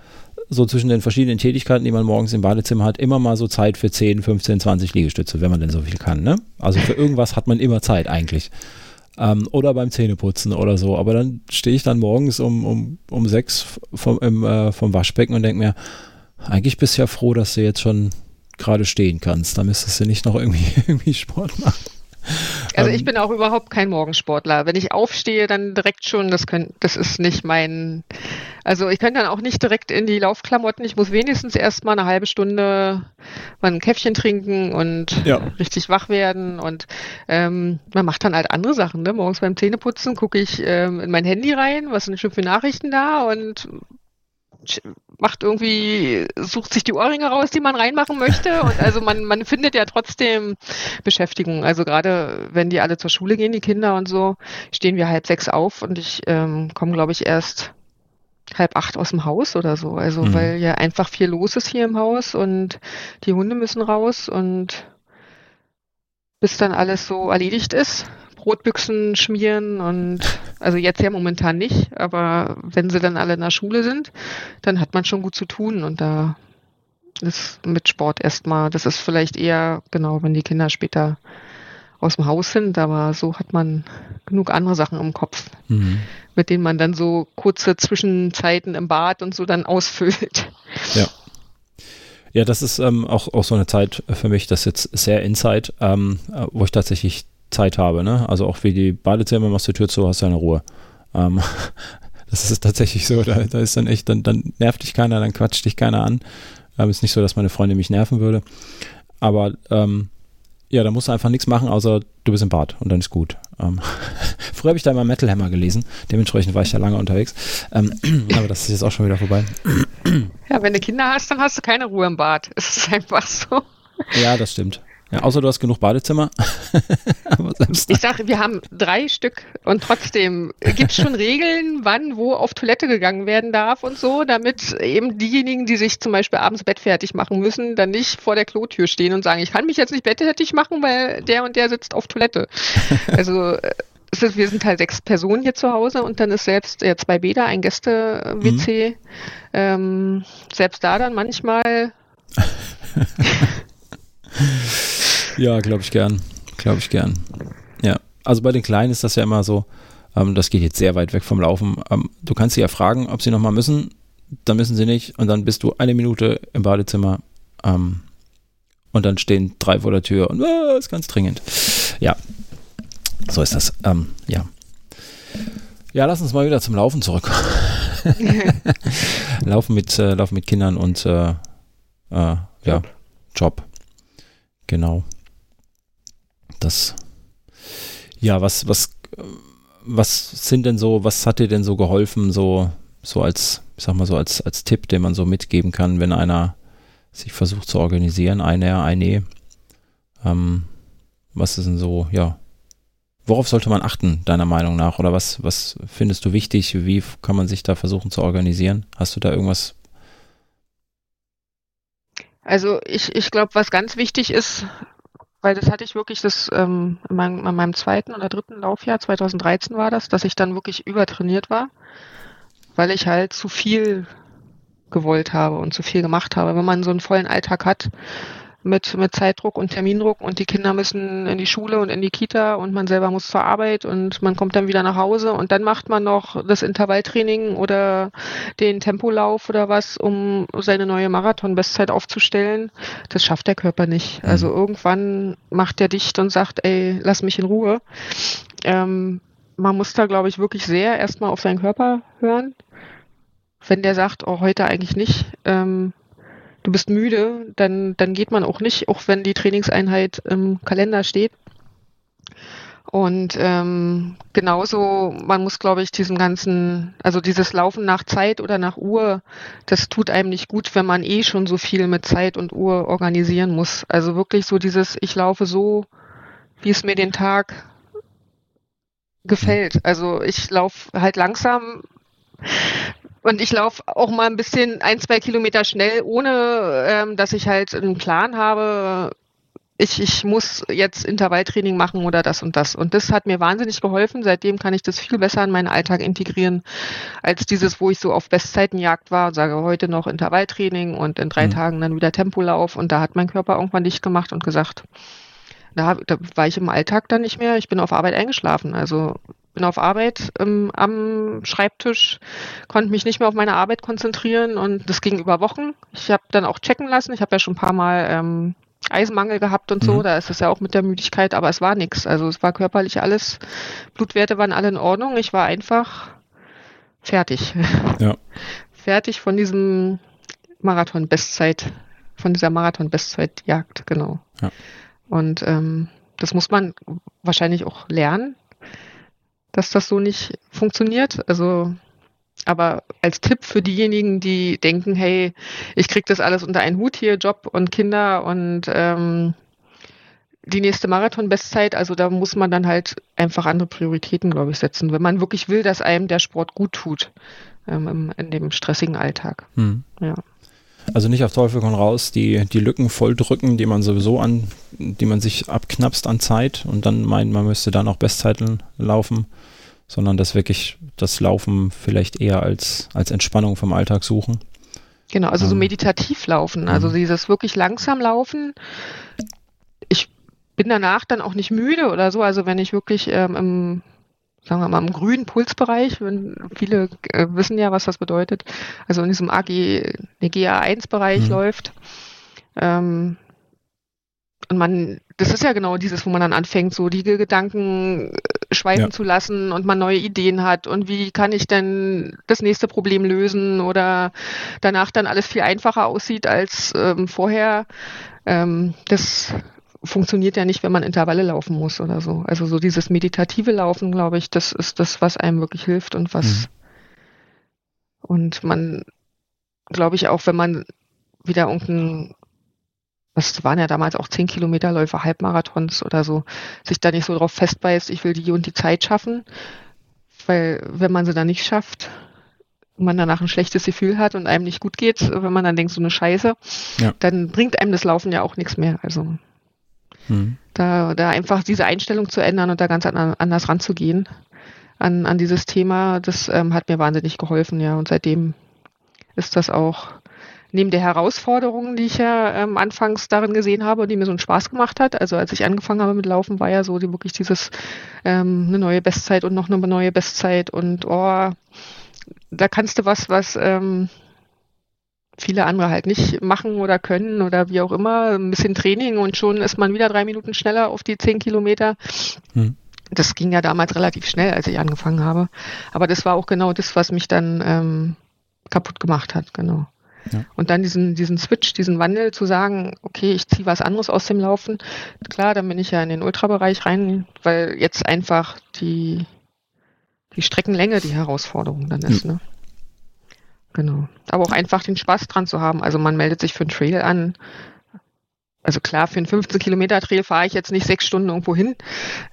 so zwischen den verschiedenen Tätigkeiten, die man morgens im Badezimmer hat, immer mal so Zeit für 10, 15, 20 Liegestütze, wenn man denn so viel kann. Ne? Also für irgendwas hat man immer Zeit eigentlich. Ähm, oder beim Zähneputzen oder so. Aber dann stehe ich dann morgens um, um, um sechs vom, im, äh, vom Waschbecken und denke mir, eigentlich bist du ja froh, dass du jetzt schon gerade stehen kannst. Da müsstest du nicht noch irgendwie, irgendwie Sport machen. Also ich ähm, bin auch überhaupt kein Morgensportler. Wenn ich aufstehe, dann direkt schon, das, können, das ist nicht mein, also ich könnte dann auch nicht direkt in die Laufklamotten. Ich muss wenigstens erst mal eine halbe Stunde mal ein Käffchen trinken und ja. richtig wach werden. Und ähm, man macht dann halt andere Sachen. Ne? Morgens beim Zähneputzen gucke ich ähm, in mein Handy rein, was sind schon für Nachrichten da und macht irgendwie, sucht sich die Ohrringe raus, die man reinmachen möchte. Und also man, man findet ja trotzdem Beschäftigung. Also gerade wenn die alle zur Schule gehen, die Kinder und so, stehen wir halb sechs auf und ich ähm, komme, glaube ich, erst halb acht aus dem Haus oder so. Also mhm. weil ja einfach viel los ist hier im Haus und die Hunde müssen raus und bis dann alles so erledigt ist, Brotbüchsen schmieren und also jetzt ja momentan nicht, aber wenn sie dann alle in der Schule sind, dann hat man schon gut zu tun und da ist mit Sport erstmal, das ist vielleicht eher genau, wenn die Kinder später aus dem Haus sind, aber so hat man genug andere Sachen im Kopf, mhm. mit denen man dann so kurze Zwischenzeiten im Bad und so dann ausfüllt. Ja. Ja, das ist ähm, auch, auch so eine Zeit für mich, das ist jetzt sehr Inside, ähm, wo ich tatsächlich Zeit habe. Ne? Also auch wie die Badezimmer machst du die Tür zu, hast du eine Ruhe. Ähm, das ist tatsächlich so, da, da ist dann echt, dann, dann nervt dich keiner, dann quatscht dich keiner an. Ähm, ist nicht so, dass meine Freundin mich nerven würde. Aber ähm, ja, da musst du einfach nichts machen, außer du bist im Bad und dann ist gut. Ähm, früher habe ich da immer Metal Hammer gelesen, dementsprechend war ich da lange unterwegs. Ähm, aber das ist jetzt auch schon wieder vorbei. ja, wenn du Kinder hast, dann hast du keine Ruhe im Bad. Es ist einfach so. Ja, das stimmt. Ja, außer du hast genug Badezimmer. ich sage, wir haben drei Stück und trotzdem gibt es schon Regeln, wann wo auf Toilette gegangen werden darf und so, damit eben diejenigen, die sich zum Beispiel abends Bett fertig machen müssen, dann nicht vor der Klotür stehen und sagen, ich kann mich jetzt nicht Bett fertig machen, weil der und der sitzt auf Toilette. Also äh, ist, wir sind halt sechs Personen hier zu Hause und dann ist selbst ja, zwei Bäder, ein Gäste-WC. Mhm. Ähm, selbst da dann manchmal ja, glaube ich gern. Glaube ich gern. Ja. Also bei den Kleinen ist das ja immer so, ähm, das geht jetzt sehr weit weg vom Laufen. Ähm, du kannst sie ja fragen, ob sie nochmal müssen. Dann müssen sie nicht. Und dann bist du eine Minute im Badezimmer. Ähm, und dann stehen drei vor der Tür und äh, ist ganz dringend. Ja. So ist das. Ähm, ja. Ja, lass uns mal wieder zum Laufen zurück. laufen mit, äh, laufen mit Kindern und äh, äh ja, Job. Genau. Das, ja, was, was, was sind denn so, was hat dir denn so geholfen, so, so als, ich sag mal so, als, als Tipp, den man so mitgeben kann, wenn einer sich versucht zu organisieren, eine, eine, ähm, was ist denn so, ja, worauf sollte man achten, deiner Meinung nach? Oder was, was findest du wichtig? Wie kann man sich da versuchen zu organisieren? Hast du da irgendwas also ich, ich glaube, was ganz wichtig ist, weil das hatte ich wirklich das ähm, in, meinem, in meinem zweiten oder dritten Laufjahr, 2013 war das, dass ich dann wirklich übertrainiert war, weil ich halt zu viel gewollt habe und zu viel gemacht habe. Wenn man so einen vollen Alltag hat, mit, mit Zeitdruck und Termindruck und die Kinder müssen in die Schule und in die Kita und man selber muss zur Arbeit und man kommt dann wieder nach Hause und dann macht man noch das Intervalltraining oder den Tempolauf oder was, um seine neue Marathon-Bestzeit aufzustellen. Das schafft der Körper nicht. Mhm. Also irgendwann macht der dicht und sagt, ey, lass mich in Ruhe. Ähm, man muss da, glaube ich, wirklich sehr erstmal auf seinen Körper hören. Wenn der sagt, oh, heute eigentlich nicht, ähm, du bist müde, dann, dann geht man auch nicht, auch wenn die Trainingseinheit im Kalender steht. Und ähm, genauso, man muss, glaube ich, diesen ganzen, also dieses Laufen nach Zeit oder nach Uhr, das tut einem nicht gut, wenn man eh schon so viel mit Zeit und Uhr organisieren muss. Also wirklich so dieses, ich laufe so, wie es mir den Tag gefällt. Also ich laufe halt langsam, und ich laufe auch mal ein bisschen ein, zwei Kilometer schnell, ohne ähm, dass ich halt einen Plan habe. Ich, ich muss jetzt Intervalltraining machen oder das und das. Und das hat mir wahnsinnig geholfen. Seitdem kann ich das viel besser in meinen Alltag integrieren, als dieses, wo ich so auf Bestzeitenjagd war und sage, heute noch Intervalltraining und in drei mhm. Tagen dann wieder Tempolauf. Und da hat mein Körper irgendwann dicht gemacht und gesagt, da, da war ich im Alltag dann nicht mehr. Ich bin auf Arbeit eingeschlafen. Also bin auf Arbeit ähm, am Schreibtisch, konnte mich nicht mehr auf meine Arbeit konzentrieren und das ging über Wochen. Ich habe dann auch checken lassen. Ich habe ja schon ein paar Mal ähm, Eisenmangel gehabt und so, mhm. da ist es ja auch mit der Müdigkeit, aber es war nichts. Also es war körperlich alles, Blutwerte waren alle in Ordnung. Ich war einfach fertig. Ja. fertig von diesem Marathon-Bestzeit, von dieser Marathon-Bestzeitjagd, genau. Ja. Und ähm, das muss man wahrscheinlich auch lernen, dass das so nicht funktioniert. Also aber als Tipp für diejenigen, die denken, hey, ich kriege das alles unter einen Hut hier, Job und Kinder und ähm, die nächste Marathon-Bestzeit, also da muss man dann halt einfach andere Prioritäten, glaube ich, setzen, wenn man wirklich will, dass einem der Sport gut tut ähm, in dem stressigen Alltag. Hm. Ja. Also nicht auf Teufel komm raus, die, die Lücken voll drücken, die man sowieso an, die man sich abknapst an Zeit und dann meint, man müsste da noch Bestzeiten laufen sondern das wirklich das Laufen vielleicht eher als, als Entspannung vom Alltag suchen. Genau, also so ähm, meditativ laufen, also mhm. dieses wirklich langsam laufen. Ich bin danach dann auch nicht müde oder so, also wenn ich wirklich ähm, im sagen wir mal, im grünen Pulsbereich, wenn viele äh, wissen ja, was das bedeutet, also in diesem AG, GA1-Bereich mhm. läuft, ähm, und man, das ist ja genau dieses, wo man dann anfängt, so die Gedanken äh, schweifen ja. zu lassen und man neue Ideen hat und wie kann ich denn das nächste Problem lösen oder danach dann alles viel einfacher aussieht als ähm, vorher. Ähm, das funktioniert ja nicht, wenn man Intervalle laufen muss oder so. Also so dieses meditative Laufen, glaube ich, das ist das, was einem wirklich hilft und was mhm. und man, glaube ich, auch wenn man wieder irgendein das waren ja damals auch 10 Kilometerläufe, Halbmarathons oder so, sich da nicht so drauf festbeißt, ich will die und die Zeit schaffen. Weil wenn man sie dann nicht schafft, man danach ein schlechtes Gefühl hat und einem nicht gut geht, wenn man dann denkt, so eine Scheiße, ja. dann bringt einem das Laufen ja auch nichts mehr. Also hm. da, da einfach diese Einstellung zu ändern und da ganz anders ranzugehen an, an dieses Thema, das ähm, hat mir wahnsinnig geholfen, ja. Und seitdem ist das auch neben der Herausforderungen, die ich ja ähm, anfangs darin gesehen habe, die mir so einen Spaß gemacht hat, also als ich angefangen habe mit Laufen, war ja so die, wirklich dieses ähm, eine neue Bestzeit und noch eine neue Bestzeit und oh, da kannst du was, was ähm, viele andere halt nicht machen oder können oder wie auch immer, ein bisschen Training und schon ist man wieder drei Minuten schneller auf die zehn Kilometer. Hm. Das ging ja damals relativ schnell, als ich angefangen habe. Aber das war auch genau das, was mich dann ähm, kaputt gemacht hat, genau. Und dann diesen, diesen Switch, diesen Wandel zu sagen, okay, ich ziehe was anderes aus dem Laufen. Klar, dann bin ich ja in den Ultrabereich rein, weil jetzt einfach die, die Streckenlänge die Herausforderung dann ist. Mhm. Ne? Genau. Aber auch einfach den Spaß dran zu haben. Also man meldet sich für einen Trail an. Also klar, für einen 15 Kilometer Trail fahre ich jetzt nicht sechs Stunden irgendwo hin.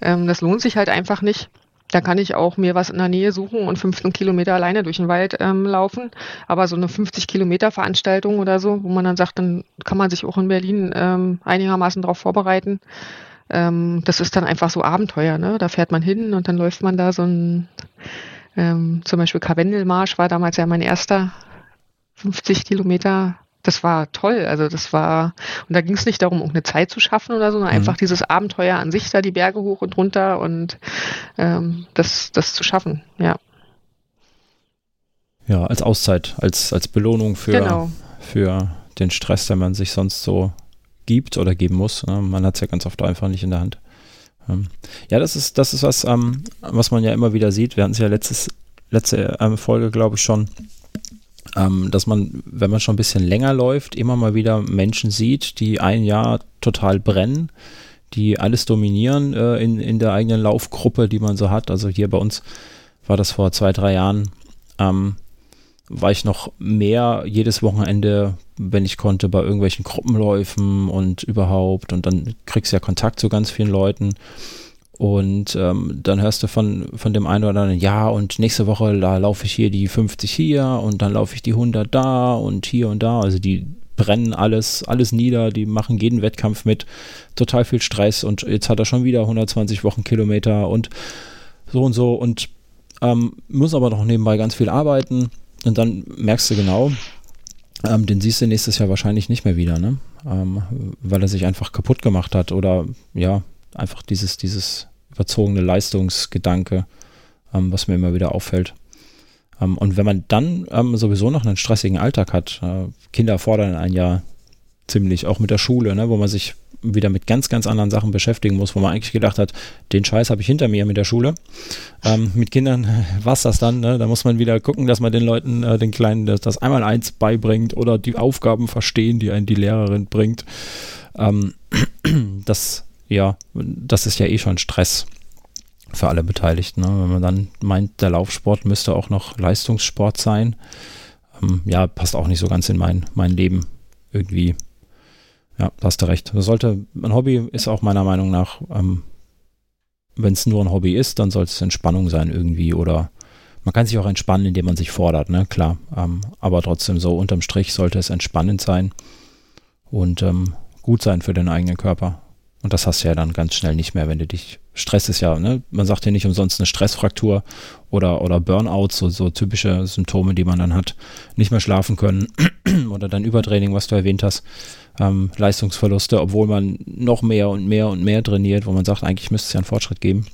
Ähm, das lohnt sich halt einfach nicht. Da kann ich auch mir was in der Nähe suchen und 15 Kilometer alleine durch den Wald ähm, laufen. Aber so eine 50 Kilometer Veranstaltung oder so, wo man dann sagt, dann kann man sich auch in Berlin ähm, einigermaßen darauf vorbereiten. Ähm, das ist dann einfach so Abenteuer. Ne? Da fährt man hin und dann läuft man da so ein, ähm, zum Beispiel Karwendelmarsch war damals ja mein erster 50 Kilometer das war toll. Also das war, und da ging es nicht darum, irgendeine Zeit zu schaffen oder so, sondern mhm. einfach dieses Abenteuer an sich, da die Berge hoch und runter und ähm, das, das zu schaffen, ja. Ja, als Auszeit, als, als Belohnung für, genau. für den Stress, den man sich sonst so gibt oder geben muss. Ne? Man hat es ja ganz oft einfach nicht in der Hand. Ähm, ja, das ist, das ist was, ähm, was man ja immer wieder sieht. Wir hatten es ja letztes, letzte ähm, Folge, glaube ich, schon ähm, dass man, wenn man schon ein bisschen länger läuft, immer mal wieder Menschen sieht, die ein Jahr total brennen, die alles dominieren äh, in, in der eigenen Laufgruppe, die man so hat. Also hier bei uns war das vor zwei, drei Jahren, ähm, war ich noch mehr jedes Wochenende, wenn ich konnte, bei irgendwelchen Gruppenläufen und überhaupt. Und dann kriegst du ja Kontakt zu ganz vielen Leuten. Und ähm, dann hörst du von, von dem einen oder anderen, ja, und nächste Woche da laufe ich hier die 50 hier und dann laufe ich die 100 da und hier und da. Also die brennen alles, alles nieder, die machen jeden Wettkampf mit, total viel Stress und jetzt hat er schon wieder 120 Wochenkilometer und so und so und ähm, muss aber noch nebenbei ganz viel arbeiten und dann merkst du genau, ähm, den siehst du nächstes Jahr wahrscheinlich nicht mehr wieder, ne? Ähm, weil er sich einfach kaputt gemacht hat oder ja, einfach dieses, dieses überzogene Leistungsgedanke, ähm, was mir immer wieder auffällt. Ähm, und wenn man dann ähm, sowieso noch einen stressigen Alltag hat, äh, Kinder fordern ein Jahr, ziemlich, auch mit der Schule, ne, wo man sich wieder mit ganz, ganz anderen Sachen beschäftigen muss, wo man eigentlich gedacht hat, den Scheiß habe ich hinter mir mit der Schule. Ähm, mit Kindern war es das dann, ne? da muss man wieder gucken, dass man den Leuten, äh, den Kleinen, das, das einmal eins beibringt oder die Aufgaben verstehen, die einen die Lehrerin bringt. Ähm, das, ja, das ist ja eh schon Stress für alle Beteiligten. Ne? Wenn man dann meint, der Laufsport müsste auch noch Leistungssport sein, ähm, ja, passt auch nicht so ganz in mein, mein Leben irgendwie. Ja, da hast du recht. Das sollte, ein Hobby ist auch meiner Meinung nach, ähm, wenn es nur ein Hobby ist, dann soll es Entspannung sein irgendwie oder man kann sich auch entspannen, indem man sich fordert, ne, klar. Ähm, aber trotzdem so unterm Strich sollte es entspannend sein und ähm, gut sein für den eigenen Körper. Und das hast du ja dann ganz schnell nicht mehr, wenn du dich. Stress ist ja, ne? Man sagt ja nicht umsonst eine Stressfraktur oder, oder Burnout, so, so typische Symptome, die man dann hat. Nicht mehr schlafen können oder dann Übertraining, was du erwähnt hast. Ähm, Leistungsverluste, obwohl man noch mehr und mehr und mehr trainiert, wo man sagt, eigentlich müsste es ja einen Fortschritt geben.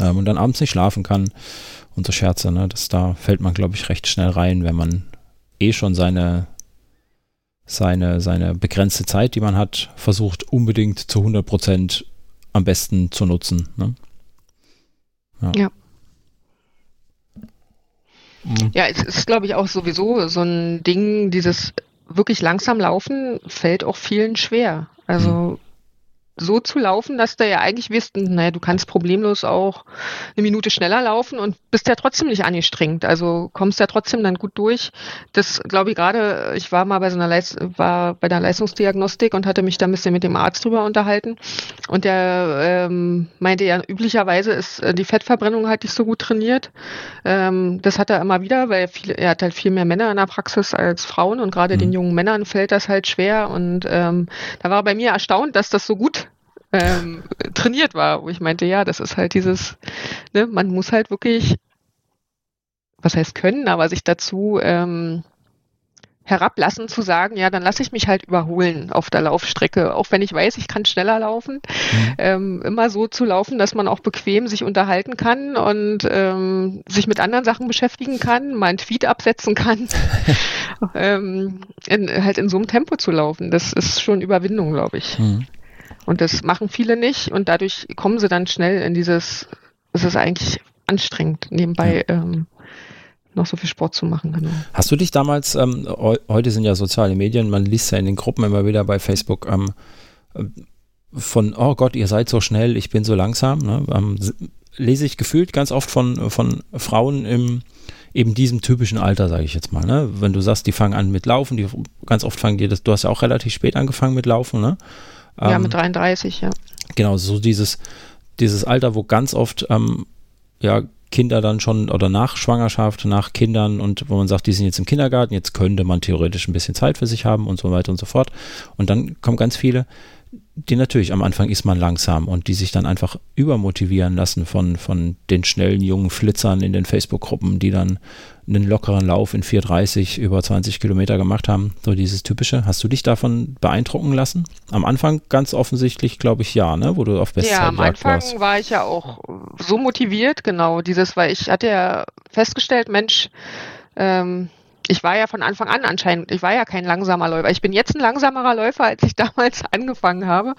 Ähm, und dann abends nicht schlafen kann und so Scherze, ne? Das, da fällt man, glaube ich, recht schnell rein, wenn man eh schon seine seine, seine begrenzte Zeit, die man hat, versucht unbedingt zu 100 Prozent am besten zu nutzen. Ne? Ja. ja. Mhm. Ja, es ist, glaube ich, auch sowieso so ein Ding, dieses wirklich langsam laufen fällt auch vielen schwer. Also so zu laufen, dass du ja eigentlich wirst, naja, du kannst problemlos auch eine Minute schneller laufen und bist ja trotzdem nicht angestrengt. Also kommst ja trotzdem dann gut durch. Das glaube ich gerade, ich war mal bei so einer Leist war bei der Leistungsdiagnostik und hatte mich da ein bisschen mit dem Arzt drüber unterhalten. Und der ähm, meinte ja, üblicherweise ist äh, die Fettverbrennung halt nicht so gut trainiert. Ähm, das hat er immer wieder, weil viel, er hat halt viel mehr Männer in der Praxis als Frauen und gerade mhm. den jungen Männern fällt das halt schwer. Und ähm, da war bei mir erstaunt, dass das so gut ähm, trainiert war, wo ich meinte, ja, das ist halt dieses, ne, man muss halt wirklich, was heißt können, aber sich dazu ähm, herablassen zu sagen, ja, dann lasse ich mich halt überholen auf der Laufstrecke, auch wenn ich weiß, ich kann schneller laufen, mhm. ähm, immer so zu laufen, dass man auch bequem sich unterhalten kann und ähm, sich mit anderen Sachen beschäftigen kann, mal einen Tweet absetzen kann, ähm, in, halt in so einem Tempo zu laufen. Das ist schon Überwindung, glaube ich. Mhm. Und das machen viele nicht und dadurch kommen sie dann schnell in dieses, es ist eigentlich anstrengend, nebenbei ja. ähm, noch so viel Sport zu machen. Genau. Hast du dich damals, ähm, heute sind ja soziale Medien, man liest ja in den Gruppen immer wieder bei Facebook, ähm, von, oh Gott, ihr seid so schnell, ich bin so langsam. Ne? Ähm, lese ich gefühlt ganz oft von, von Frauen im eben diesem typischen Alter, sage ich jetzt mal. Ne? Wenn du sagst, die fangen an mit Laufen, die ganz oft fangen die das, du hast ja auch relativ spät angefangen mit Laufen, ne? Ja, ähm, mit 33, ja. Genau, so dieses, dieses Alter, wo ganz oft ähm, ja, Kinder dann schon oder nach Schwangerschaft, nach Kindern und wo man sagt, die sind jetzt im Kindergarten, jetzt könnte man theoretisch ein bisschen Zeit für sich haben und so weiter und so fort. Und dann kommen ganz viele, die natürlich am Anfang ist man langsam und die sich dann einfach übermotivieren lassen von, von den schnellen jungen Flitzern in den Facebook-Gruppen, die dann einen lockeren Lauf in 4,30 über 20 Kilometer gemacht haben. So dieses typische. Hast du dich davon beeindrucken lassen? Am Anfang ganz offensichtlich, glaube ich, ja, ne? wo du auf Bestzeit Ja, am Anfang warst. war ich ja auch so motiviert, genau, dieses, weil ich hatte ja festgestellt, Mensch, ähm, ich war ja von Anfang an anscheinend, ich war ja kein langsamer Läufer. Ich bin jetzt ein langsamerer Läufer, als ich damals angefangen habe.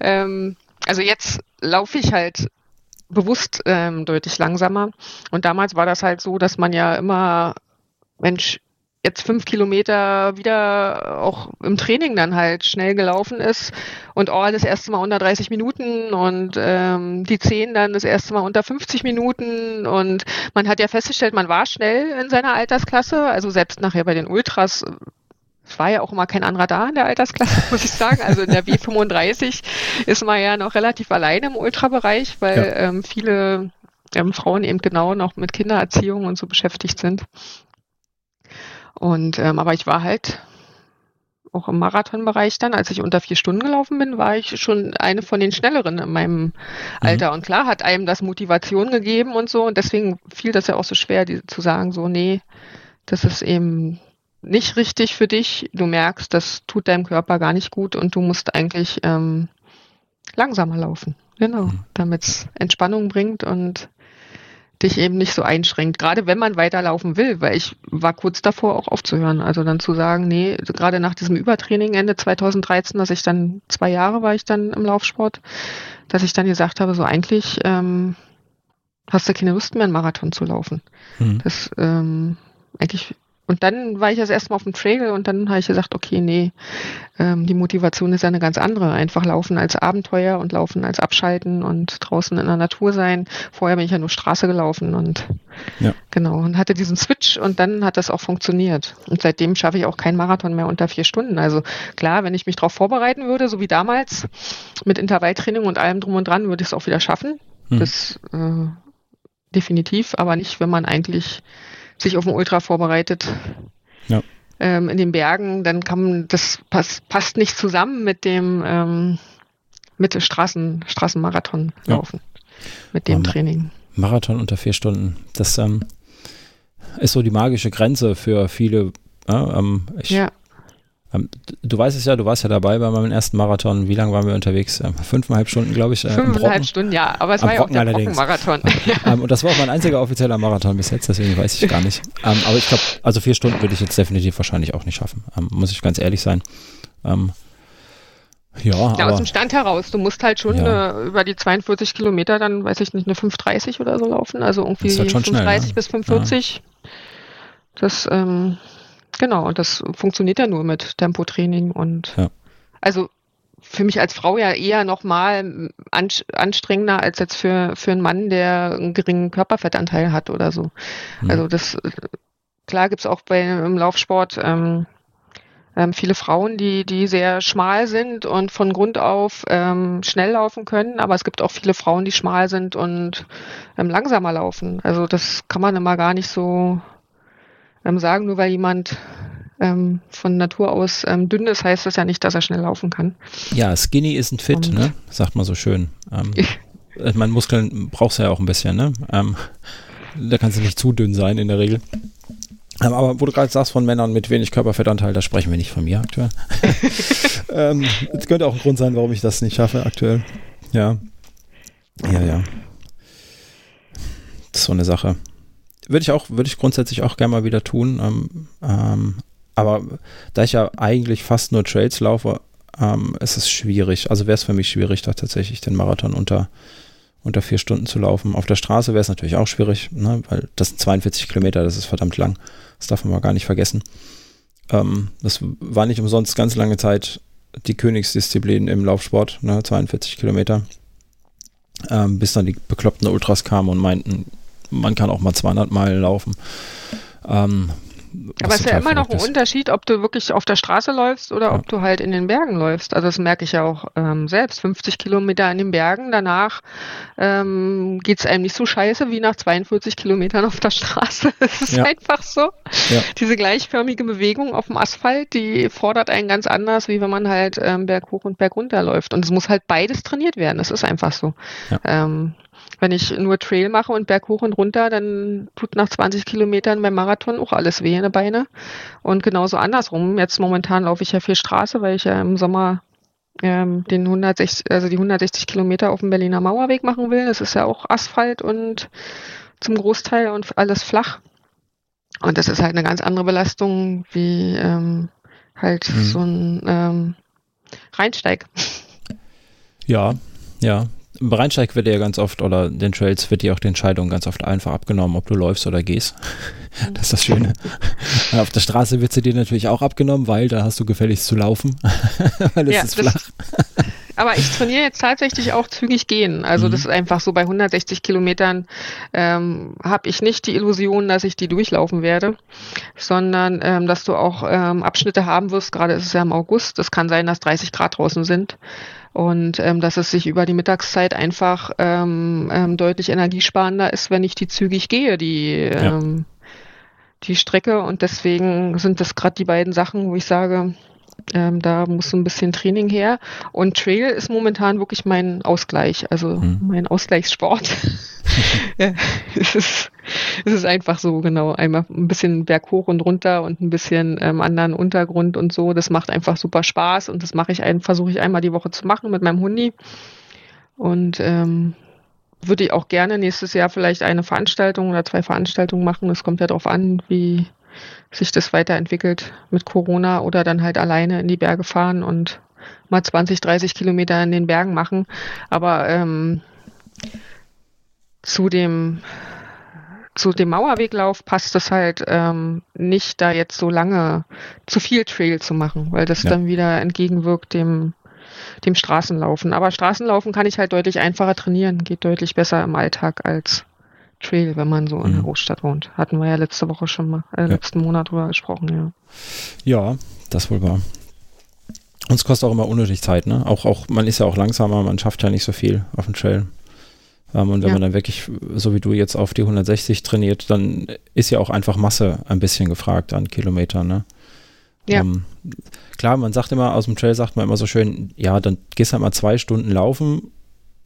Ähm, also jetzt laufe ich halt bewusst ähm, deutlich langsamer. Und damals war das halt so, dass man ja immer, Mensch, jetzt fünf Kilometer wieder auch im Training dann halt schnell gelaufen ist und All das erste Mal unter 30 Minuten und ähm, die 10 dann das erste Mal unter 50 Minuten und man hat ja festgestellt, man war schnell in seiner Altersklasse, also selbst nachher bei den Ultras es war ja auch immer kein anderer da in der Altersklasse, muss ich sagen. Also in der W35 ist man ja noch relativ alleine im Ultrabereich, weil ja. ähm, viele ähm, Frauen eben genau noch mit Kindererziehung und so beschäftigt sind. Und ähm, aber ich war halt auch im Marathonbereich dann, als ich unter vier Stunden gelaufen bin, war ich schon eine von den schnelleren in meinem mhm. Alter. Und klar hat einem das Motivation gegeben und so. Und deswegen fiel das ja auch so schwer, die, zu sagen, so, nee, das ist eben nicht richtig für dich. Du merkst, das tut deinem Körper gar nicht gut und du musst eigentlich ähm, langsamer laufen. Genau, mhm. damit es Entspannung bringt und dich eben nicht so einschränkt, gerade wenn man weiterlaufen will, weil ich war kurz davor auch aufzuhören. Also dann zu sagen, nee, gerade nach diesem Übertraining Ende 2013, dass ich dann zwei Jahre war ich dann im Laufsport, dass ich dann gesagt habe, so eigentlich ähm, hast du keine Lust mehr, einen Marathon zu laufen. Mhm. Das ähm, eigentlich und dann war ich das erste Mal auf dem Trail und dann habe ich gesagt, okay, nee, ähm, die Motivation ist ja eine ganz andere. Einfach laufen als Abenteuer und laufen als Abschalten und draußen in der Natur sein. Vorher bin ich ja nur Straße gelaufen und ja. genau und hatte diesen Switch und dann hat das auch funktioniert. Und seitdem schaffe ich auch keinen Marathon mehr unter vier Stunden. Also klar, wenn ich mich darauf vorbereiten würde, so wie damals, mit Intervalltraining und allem drum und dran, würde ich es auch wieder schaffen. Hm. Das äh, definitiv, aber nicht, wenn man eigentlich sich auf ein Ultra vorbereitet. Ja. Ähm, in den Bergen, dann kann man, das pass, passt nicht zusammen mit dem ähm, mit Straßen, Straßenmarathon laufen. Ja. Mit dem Training. Marathon unter vier Stunden. Das ähm, ist so die magische Grenze für viele. Ähm, ich, ja. Du weißt es ja, du warst ja dabei bei meinem ersten Marathon. Wie lange waren wir unterwegs? Ähm, fünfeinhalb Stunden, glaube ich. Äh, Fünfeinhalb Stunden, ja. Aber es Am war ja auch der Marathon. ähm, und das war auch mein einziger offizieller Marathon bis jetzt, deswegen weiß ich gar nicht. Ähm, aber ich glaube, also vier Stunden würde ich jetzt definitiv wahrscheinlich auch nicht schaffen. Ähm, muss ich ganz ehrlich sein. Ähm, ja, ja aber, aus dem Stand heraus. Du musst halt schon ja. eine, über die 42 Kilometer dann, weiß ich nicht, eine 5,30 oder so laufen. Also irgendwie halt 5,30 schnell, ne? bis 5,40. Ja. Das, ähm, Genau, und das funktioniert ja nur mit Tempotraining und ja. also für mich als Frau ja eher nochmal anstrengender als jetzt für, für einen Mann, der einen geringen Körperfettanteil hat oder so. Mhm. Also das klar gibt's auch bei im Laufsport ähm, ähm, viele Frauen, die, die sehr schmal sind und von Grund auf ähm, schnell laufen können, aber es gibt auch viele Frauen, die schmal sind und ähm, langsamer laufen. Also das kann man immer gar nicht so ähm, sagen, nur weil jemand ähm, von Natur aus ähm, dünn ist, heißt das ja nicht, dass er schnell laufen kann. Ja, skinny isn't fit, ne? Sagt man so schön. Ähm, äh, mein Muskeln brauchst du ja auch ein bisschen, ne? Ähm, da kannst du nicht zu dünn sein in der Regel. Ähm, aber wo du gerade sagst von Männern mit wenig Körperfettanteil, da sprechen wir nicht von mir aktuell. ähm, das könnte auch ein Grund sein, warum ich das nicht schaffe aktuell. Ja. Ja, ja. Das ist so eine Sache. Würde ich auch, würde ich grundsätzlich auch gerne mal wieder tun. Ähm, ähm, aber da ich ja eigentlich fast nur Trails laufe, ähm, ist es schwierig. Also wäre es für mich schwierig, da tatsächlich den Marathon unter, unter vier Stunden zu laufen. Auf der Straße wäre es natürlich auch schwierig, ne? weil das sind 42 Kilometer, das ist verdammt lang. Das darf man mal gar nicht vergessen. Ähm, das war nicht umsonst ganz lange Zeit die Königsdisziplin im Laufsport, ne? 42 Kilometer. Ähm, bis dann die bekloppten Ultras kamen und meinten, man kann auch mal 200 Meilen laufen. Ähm, aber es ist ja immer noch ein Unterschied, ob du wirklich auf der Straße läufst oder ja. ob du halt in den Bergen läufst. Also das merke ich ja auch ähm, selbst. 50 Kilometer in den Bergen, danach ähm, geht es einem nicht so scheiße wie nach 42 Kilometern auf der Straße. Es ist ja. einfach so. Ja. Diese gleichförmige Bewegung auf dem Asphalt, die fordert einen ganz anders, wie wenn man halt ähm, Berg hoch und Berg runter läuft. Und es muss halt beides trainiert werden. Das ist einfach so. Ähm, wenn ich nur Trail mache und Berg hoch und runter, dann tut nach 20 Kilometern beim Marathon auch alles weh in den Beine. Und genauso andersrum. Jetzt momentan laufe ich ja viel Straße, weil ich ja im Sommer ähm, den 160, also die 160 Kilometer auf dem Berliner Mauerweg machen will. Das ist ja auch Asphalt und zum Großteil und alles flach. Und das ist halt eine ganz andere Belastung wie ähm, halt mhm. so ein ähm, Rheinsteig. Ja, ja, im Rheinsteig wird ja ganz oft, oder den Trails wird dir auch die Entscheidung ganz oft einfach abgenommen, ob du läufst oder gehst. Das ist das Schöne. Auf der Straße wird sie dir natürlich auch abgenommen, weil da hast du gefälligst zu laufen, weil es ja, ist flach. Aber ich trainiere jetzt tatsächlich auch zügig gehen. Also mhm. das ist einfach so bei 160 Kilometern ähm, habe ich nicht die Illusion, dass ich die durchlaufen werde, sondern ähm, dass du auch ähm, Abschnitte haben wirst. Gerade ist es ja im August. Es kann sein, dass 30 Grad draußen sind und ähm, dass es sich über die Mittagszeit einfach ähm, ähm, deutlich energiesparender ist, wenn ich die zügig gehe, die, ja. ähm, die Strecke. Und deswegen sind das gerade die beiden Sachen, wo ich sage, ähm, da muss so ein bisschen Training her. Und Trail ist momentan wirklich mein Ausgleich, also mhm. mein Ausgleichssport. ja, es, ist, es ist einfach so, genau. Einmal ein bisschen Berg hoch und runter und ein bisschen ähm, anderen Untergrund und so. Das macht einfach super Spaß und das mache ich ein, versuche ich einmal die Woche zu machen mit meinem Hundi. Und ähm, würde ich auch gerne nächstes Jahr vielleicht eine Veranstaltung oder zwei Veranstaltungen machen. Es kommt ja darauf an, wie sich das weiterentwickelt mit Corona oder dann halt alleine in die Berge fahren und mal 20, 30 Kilometer in den Bergen machen. Aber ähm, zu dem zu dem Mauerweglauf passt es halt ähm, nicht, da jetzt so lange zu viel Trail zu machen, weil das ja. dann wieder entgegenwirkt dem dem Straßenlaufen. Aber Straßenlaufen kann ich halt deutlich einfacher trainieren, geht deutlich besser im Alltag als Trail, wenn man so in der mhm. Großstadt wohnt. Hatten wir ja letzte Woche schon mal, äh, ja. letzten Monat drüber gesprochen, ja. Ja, das wohl war. Und es kostet auch immer unnötig Zeit, ne? Auch, auch, man ist ja auch langsamer, man schafft ja nicht so viel auf dem Trail. Ähm, und wenn ja. man dann wirklich, so wie du jetzt auf die 160 trainiert, dann ist ja auch einfach Masse ein bisschen gefragt an Kilometern, ne? Ja. Ähm, klar, man sagt immer, aus dem Trail sagt man immer so schön, ja, dann gehst du halt mal zwei Stunden laufen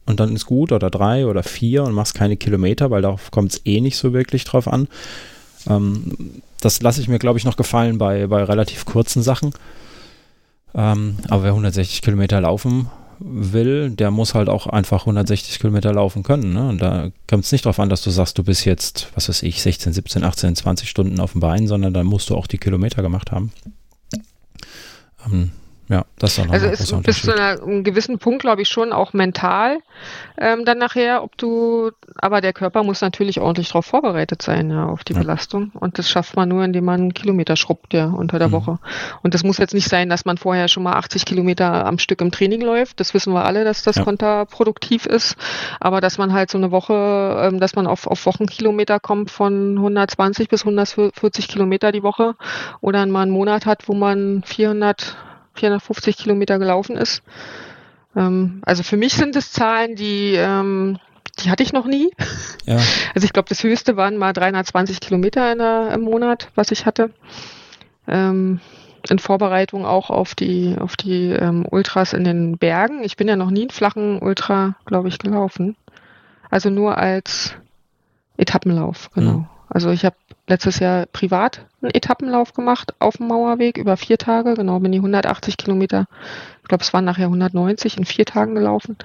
und dann ist gut oder drei oder vier und machst keine Kilometer, weil darauf kommt es eh nicht so wirklich drauf an. Ähm, das lasse ich mir, glaube ich, noch gefallen bei, bei relativ kurzen Sachen. Ähm, aber wer 160 Kilometer laufen will, der muss halt auch einfach 160 Kilometer laufen können. Ne? Und da kommt es nicht darauf an, dass du sagst, du bist jetzt, was weiß ich, 16, 17, 18, 20 Stunden auf dem Bein, sondern dann musst du auch die Kilometer gemacht haben. Ähm, ja, das ist dann Also ist bis zu einem gewissen Punkt, glaube ich, schon auch mental ähm, dann nachher, ob du, aber der Körper muss natürlich ordentlich darauf vorbereitet sein, ja, auf die ja. Belastung. Und das schafft man nur, indem man einen Kilometer schrubbt, ja, unter der mhm. Woche. Und das muss jetzt nicht sein, dass man vorher schon mal 80 Kilometer am Stück im Training läuft. Das wissen wir alle, dass das ja. kontraproduktiv ist. Aber dass man halt so eine Woche, ähm, dass man auf, auf Wochenkilometer kommt von 120 bis 140 Kilometer die Woche oder mal einen Monat hat, wo man 400 450 Kilometer gelaufen ist. Ähm, also für mich sind es Zahlen, die, ähm, die hatte ich noch nie. Ja. Also ich glaube, das höchste waren mal 320 Kilometer in der, im Monat, was ich hatte. Ähm, in Vorbereitung auch auf die, auf die ähm, Ultras in den Bergen. Ich bin ja noch nie einen flachen Ultra, glaube ich, gelaufen. Also nur als Etappenlauf, genau. Mhm. Also ich habe letztes Jahr privat einen Etappenlauf gemacht auf dem Mauerweg über vier Tage. Genau, bin die 180 Kilometer, ich glaube es waren nachher 190 in vier Tagen gelaufen.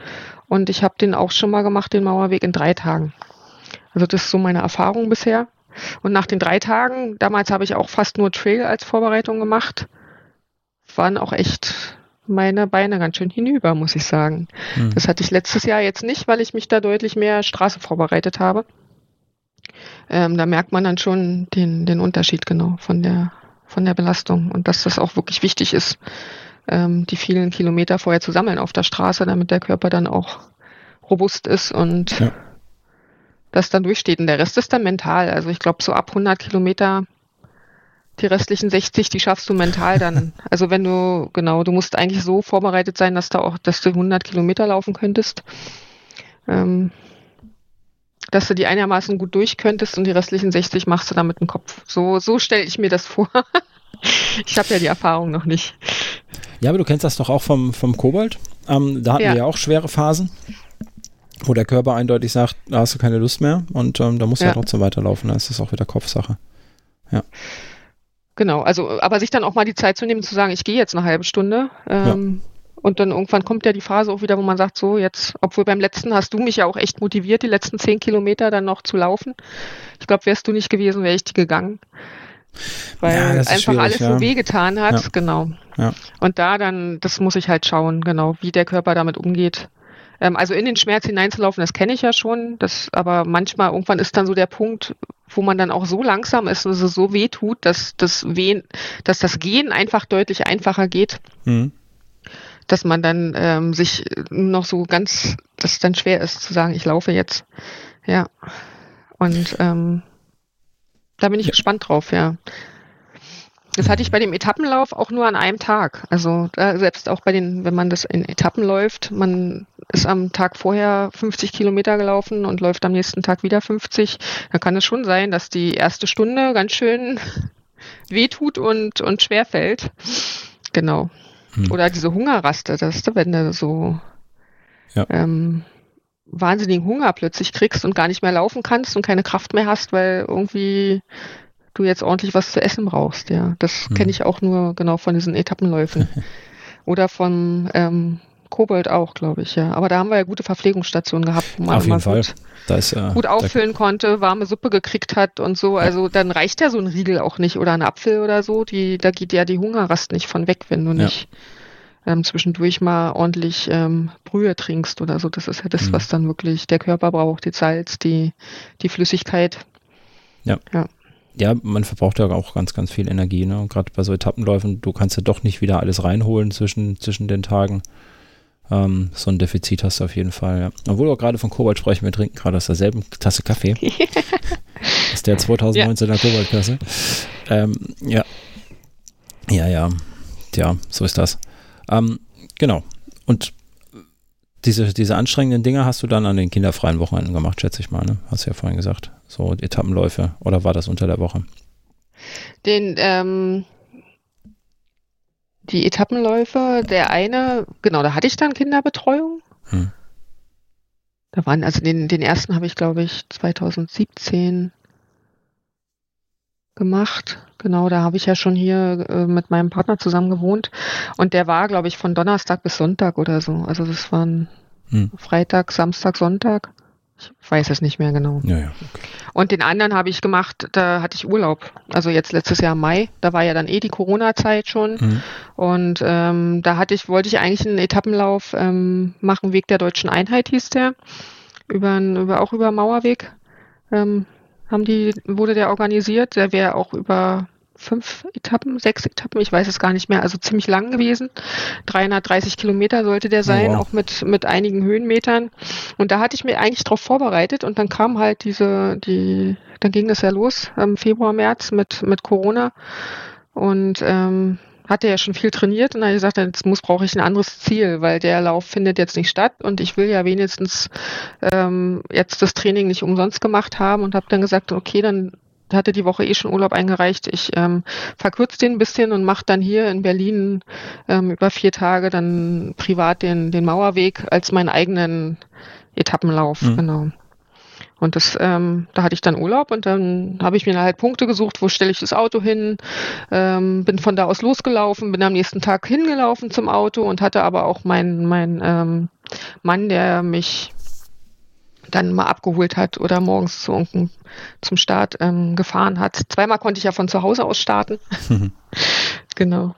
Und ich habe den auch schon mal gemacht, den Mauerweg in drei Tagen. Also das ist so meine Erfahrung bisher. Und nach den drei Tagen, damals habe ich auch fast nur Trail als Vorbereitung gemacht, waren auch echt meine Beine ganz schön hinüber, muss ich sagen. Mhm. Das hatte ich letztes Jahr jetzt nicht, weil ich mich da deutlich mehr Straße vorbereitet habe. Ähm, da merkt man dann schon den, den Unterschied genau von der, von der Belastung und dass das auch wirklich wichtig ist, ähm, die vielen Kilometer vorher zu sammeln auf der Straße, damit der Körper dann auch robust ist und ja. das dann durchsteht. Und der Rest ist dann mental. Also ich glaube, so ab 100 Kilometer die restlichen 60, die schaffst du mental dann. Also wenn du, genau, du musst eigentlich so vorbereitet sein, dass du auch, dass du 100 Kilometer laufen könntest. Ähm, dass du die einigermaßen gut durch könntest und die restlichen 60 machst du dann mit dem Kopf. So, so stelle ich mir das vor. ich habe ja die Erfahrung noch nicht. Ja, aber du kennst das doch auch vom, vom Kobold. Ähm, da hatten ja. wir ja auch schwere Phasen, wo der Körper eindeutig sagt, da hast du keine Lust mehr und ähm, da musst du ja. ja trotzdem weiterlaufen. Da ist das auch wieder Kopfsache. Ja. Genau, also aber sich dann auch mal die Zeit zu nehmen, zu sagen, ich gehe jetzt eine halbe Stunde. Ähm, ja und dann irgendwann kommt ja die Phase auch wieder, wo man sagt, so jetzt, obwohl beim letzten hast du mich ja auch echt motiviert, die letzten zehn Kilometer dann noch zu laufen. Ich glaube, wärst du nicht gewesen, wäre ich die gegangen. Weil ja, einfach alles ja. so wehgetan hat, ja. genau. Und da dann, das muss ich halt schauen, genau, wie der Körper damit umgeht. Ähm, also in den Schmerz hineinzulaufen, das kenne ich ja schon, das, aber manchmal irgendwann ist dann so der Punkt, wo man dann auch so langsam ist und es so weh tut, dass das Wehen, dass das Gehen einfach deutlich einfacher geht. Mhm dass man dann ähm, sich noch so ganz, dass es dann schwer ist zu sagen, ich laufe jetzt. Ja. Und ähm, da bin ich ja. gespannt drauf, ja. Das hatte ich bei dem Etappenlauf auch nur an einem Tag. Also selbst auch bei den, wenn man das in Etappen läuft, man ist am Tag vorher 50 Kilometer gelaufen und läuft am nächsten Tag wieder 50, dann kann es schon sein, dass die erste Stunde ganz schön wehtut und, und schwer fällt. Genau. Hm. Oder diese Hungerraste, dass du, wenn du so ja. ähm, wahnsinnigen Hunger plötzlich kriegst und gar nicht mehr laufen kannst und keine Kraft mehr hast, weil irgendwie du jetzt ordentlich was zu essen brauchst, ja. Das hm. kenne ich auch nur genau von diesen Etappenläufen. Oder von ähm, Kobold auch, glaube ich, ja. Aber da haben wir ja gute Verpflegungsstationen gehabt, wo man Auf jeden Fall. Gut, ist, äh, gut auffüllen konnte, warme Suppe gekriegt hat und so. Also dann reicht ja so ein Riegel auch nicht oder ein Apfel oder so. Die, da geht ja die Hungerrast nicht von weg, wenn du ja. nicht ähm, zwischendurch mal ordentlich ähm, Brühe trinkst oder so. Das ist ja das, mhm. was dann wirklich der Körper braucht, die Salz, die, die Flüssigkeit. Ja. ja. Ja, man verbraucht ja auch ganz, ganz viel Energie, ne? Gerade bei so Etappenläufen, du kannst ja doch nicht wieder alles reinholen zwischen, zwischen den Tagen. Ähm, so ein Defizit hast du auf jeden Fall, ja. Obwohl wir gerade von Kobalt sprechen, wir trinken gerade aus derselben Tasse Kaffee. aus der 2019er ja. Kobaltkasse. Ähm, ja. Ja, ja. Tja, so ist das. Ähm, genau. Und diese, diese anstrengenden Dinge hast du dann an den kinderfreien Wochenenden gemacht, schätze ich mal, ne? Hast du ja vorhin gesagt. So Etappenläufe. Oder war das unter der Woche? Den, ähm, die Etappenläufe, der eine, genau, da hatte ich dann Kinderbetreuung. Hm. Da waren, also den, den ersten habe ich, glaube ich, 2017 gemacht. Genau, da habe ich ja schon hier äh, mit meinem Partner zusammen gewohnt. Und der war, glaube ich, von Donnerstag bis Sonntag oder so. Also das waren hm. Freitag, Samstag, Sonntag. Ich weiß es nicht mehr genau. Ja, ja, okay. Und den anderen habe ich gemacht, da hatte ich Urlaub. Also jetzt letztes Jahr Mai, da war ja dann eh die Corona-Zeit schon. Mhm. Und ähm, da hatte ich, wollte ich eigentlich einen Etappenlauf ähm, machen, Weg der deutschen Einheit hieß der. Über, über auch über Mauerweg. Ähm, haben die, wurde der organisiert. Der wäre auch über fünf Etappen, sechs Etappen, ich weiß es gar nicht mehr, also ziemlich lang gewesen. 330 Kilometer sollte der sein, wow. auch mit, mit einigen Höhenmetern. Und da hatte ich mir eigentlich drauf vorbereitet und dann kam halt diese, die, dann ging das ja los, im Februar, März mit, mit Corona. Und ähm, hatte ja schon viel trainiert und dann habe ich gesagt, jetzt muss brauche ich ein anderes Ziel, weil der Lauf findet jetzt nicht statt und ich will ja wenigstens ähm, jetzt das Training nicht umsonst gemacht haben und habe dann gesagt, okay, dann hatte die Woche eh schon Urlaub eingereicht. Ich ähm, verkürze den ein bisschen und mache dann hier in Berlin ähm, über vier Tage dann privat den, den Mauerweg als meinen eigenen Etappenlauf. Mhm. Genau. Und das, ähm, da hatte ich dann Urlaub und dann habe ich mir halt Punkte gesucht, wo stelle ich das Auto hin, ähm, bin von da aus losgelaufen, bin am nächsten Tag hingelaufen zum Auto und hatte aber auch meinen mein, ähm, Mann, der mich dann mal abgeholt hat oder morgens zu, zum Start ähm, gefahren hat. Zweimal konnte ich ja von zu Hause aus starten. genau.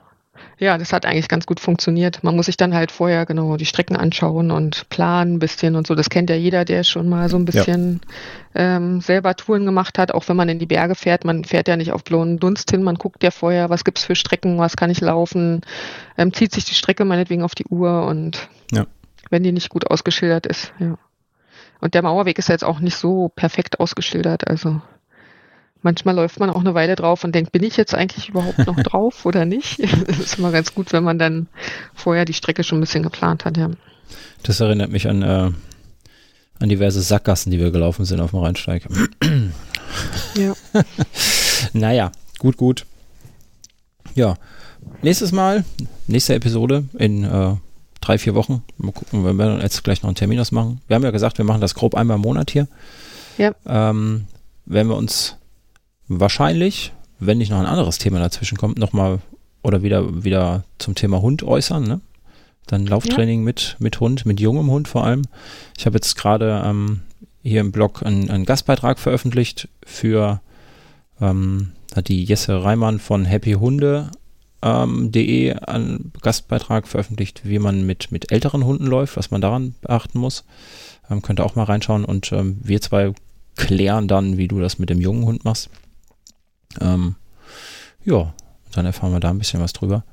Ja, das hat eigentlich ganz gut funktioniert. Man muss sich dann halt vorher genau die Strecken anschauen und planen ein bisschen und so. Das kennt ja jeder, der schon mal so ein bisschen ja. ähm, selber Touren gemacht hat, auch wenn man in die Berge fährt. Man fährt ja nicht auf bloßen Dunst hin, man guckt ja vorher, was gibt's für Strecken, was kann ich laufen, ähm, zieht sich die Strecke meinetwegen auf die Uhr und ja. wenn die nicht gut ausgeschildert ist, ja. Und der Mauerweg ist jetzt auch nicht so perfekt ausgeschildert, also Manchmal läuft man auch eine Weile drauf und denkt, bin ich jetzt eigentlich überhaupt noch drauf oder nicht? Das ist immer ganz gut, wenn man dann vorher die Strecke schon ein bisschen geplant hat, ja. Das erinnert mich an, äh, an diverse Sackgassen, die wir gelaufen sind auf dem Rheinsteig. ja. naja, gut, gut. Ja, nächstes Mal, nächste Episode in äh, drei, vier Wochen. Mal gucken, wenn wir jetzt gleich noch einen Termin ausmachen. Wir haben ja gesagt, wir machen das grob einmal im Monat hier. Ja. Ähm, wenn wir uns wahrscheinlich, wenn nicht noch ein anderes Thema dazwischen kommt, nochmal oder wieder, wieder zum Thema Hund äußern, ne? Dann Lauftraining ja. mit, mit Hund, mit jungem Hund vor allem. Ich habe jetzt gerade ähm, hier im Blog einen, einen, Gastbeitrag veröffentlicht für ähm, hat die Jesse Reimann von happyhunde.de ähm, einen Gastbeitrag veröffentlicht, wie man mit, mit älteren Hunden läuft, was man daran beachten muss. Ähm, könnt ihr auch mal reinschauen und ähm, wir zwei klären dann, wie du das mit dem jungen Hund machst. Ähm, ja, dann erfahren wir da ein bisschen was drüber.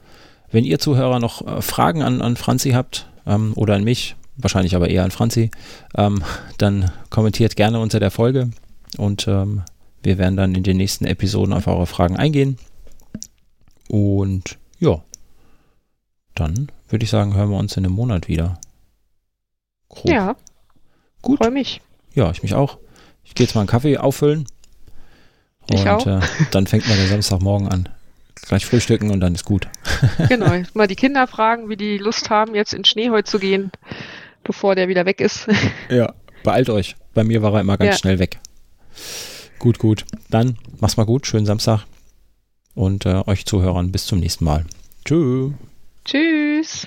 Wenn ihr Zuhörer noch äh, Fragen an, an Franzi habt ähm, oder an mich, wahrscheinlich aber eher an Franzi, ähm, dann kommentiert gerne unter der Folge und ähm, wir werden dann in den nächsten Episoden auf eure Fragen eingehen. Und ja, dann würde ich sagen, hören wir uns in einem Monat wieder. Grob. Ja. Gut. Freue mich. Ja, ich mich auch. Ich gehe jetzt mal einen Kaffee auffüllen ich und auch. Äh, dann fängt man der Samstagmorgen an. Gleich frühstücken und dann ist gut. genau, mal die Kinder fragen, wie die Lust haben, jetzt in Schnee heute zu gehen, bevor der wieder weg ist. ja, beeilt euch. Bei mir war er immer ganz ja. schnell weg. Gut, gut. Dann mach's mal gut, schönen Samstag und äh, euch Zuhörern bis zum nächsten Mal. Tschüss. Tschüss.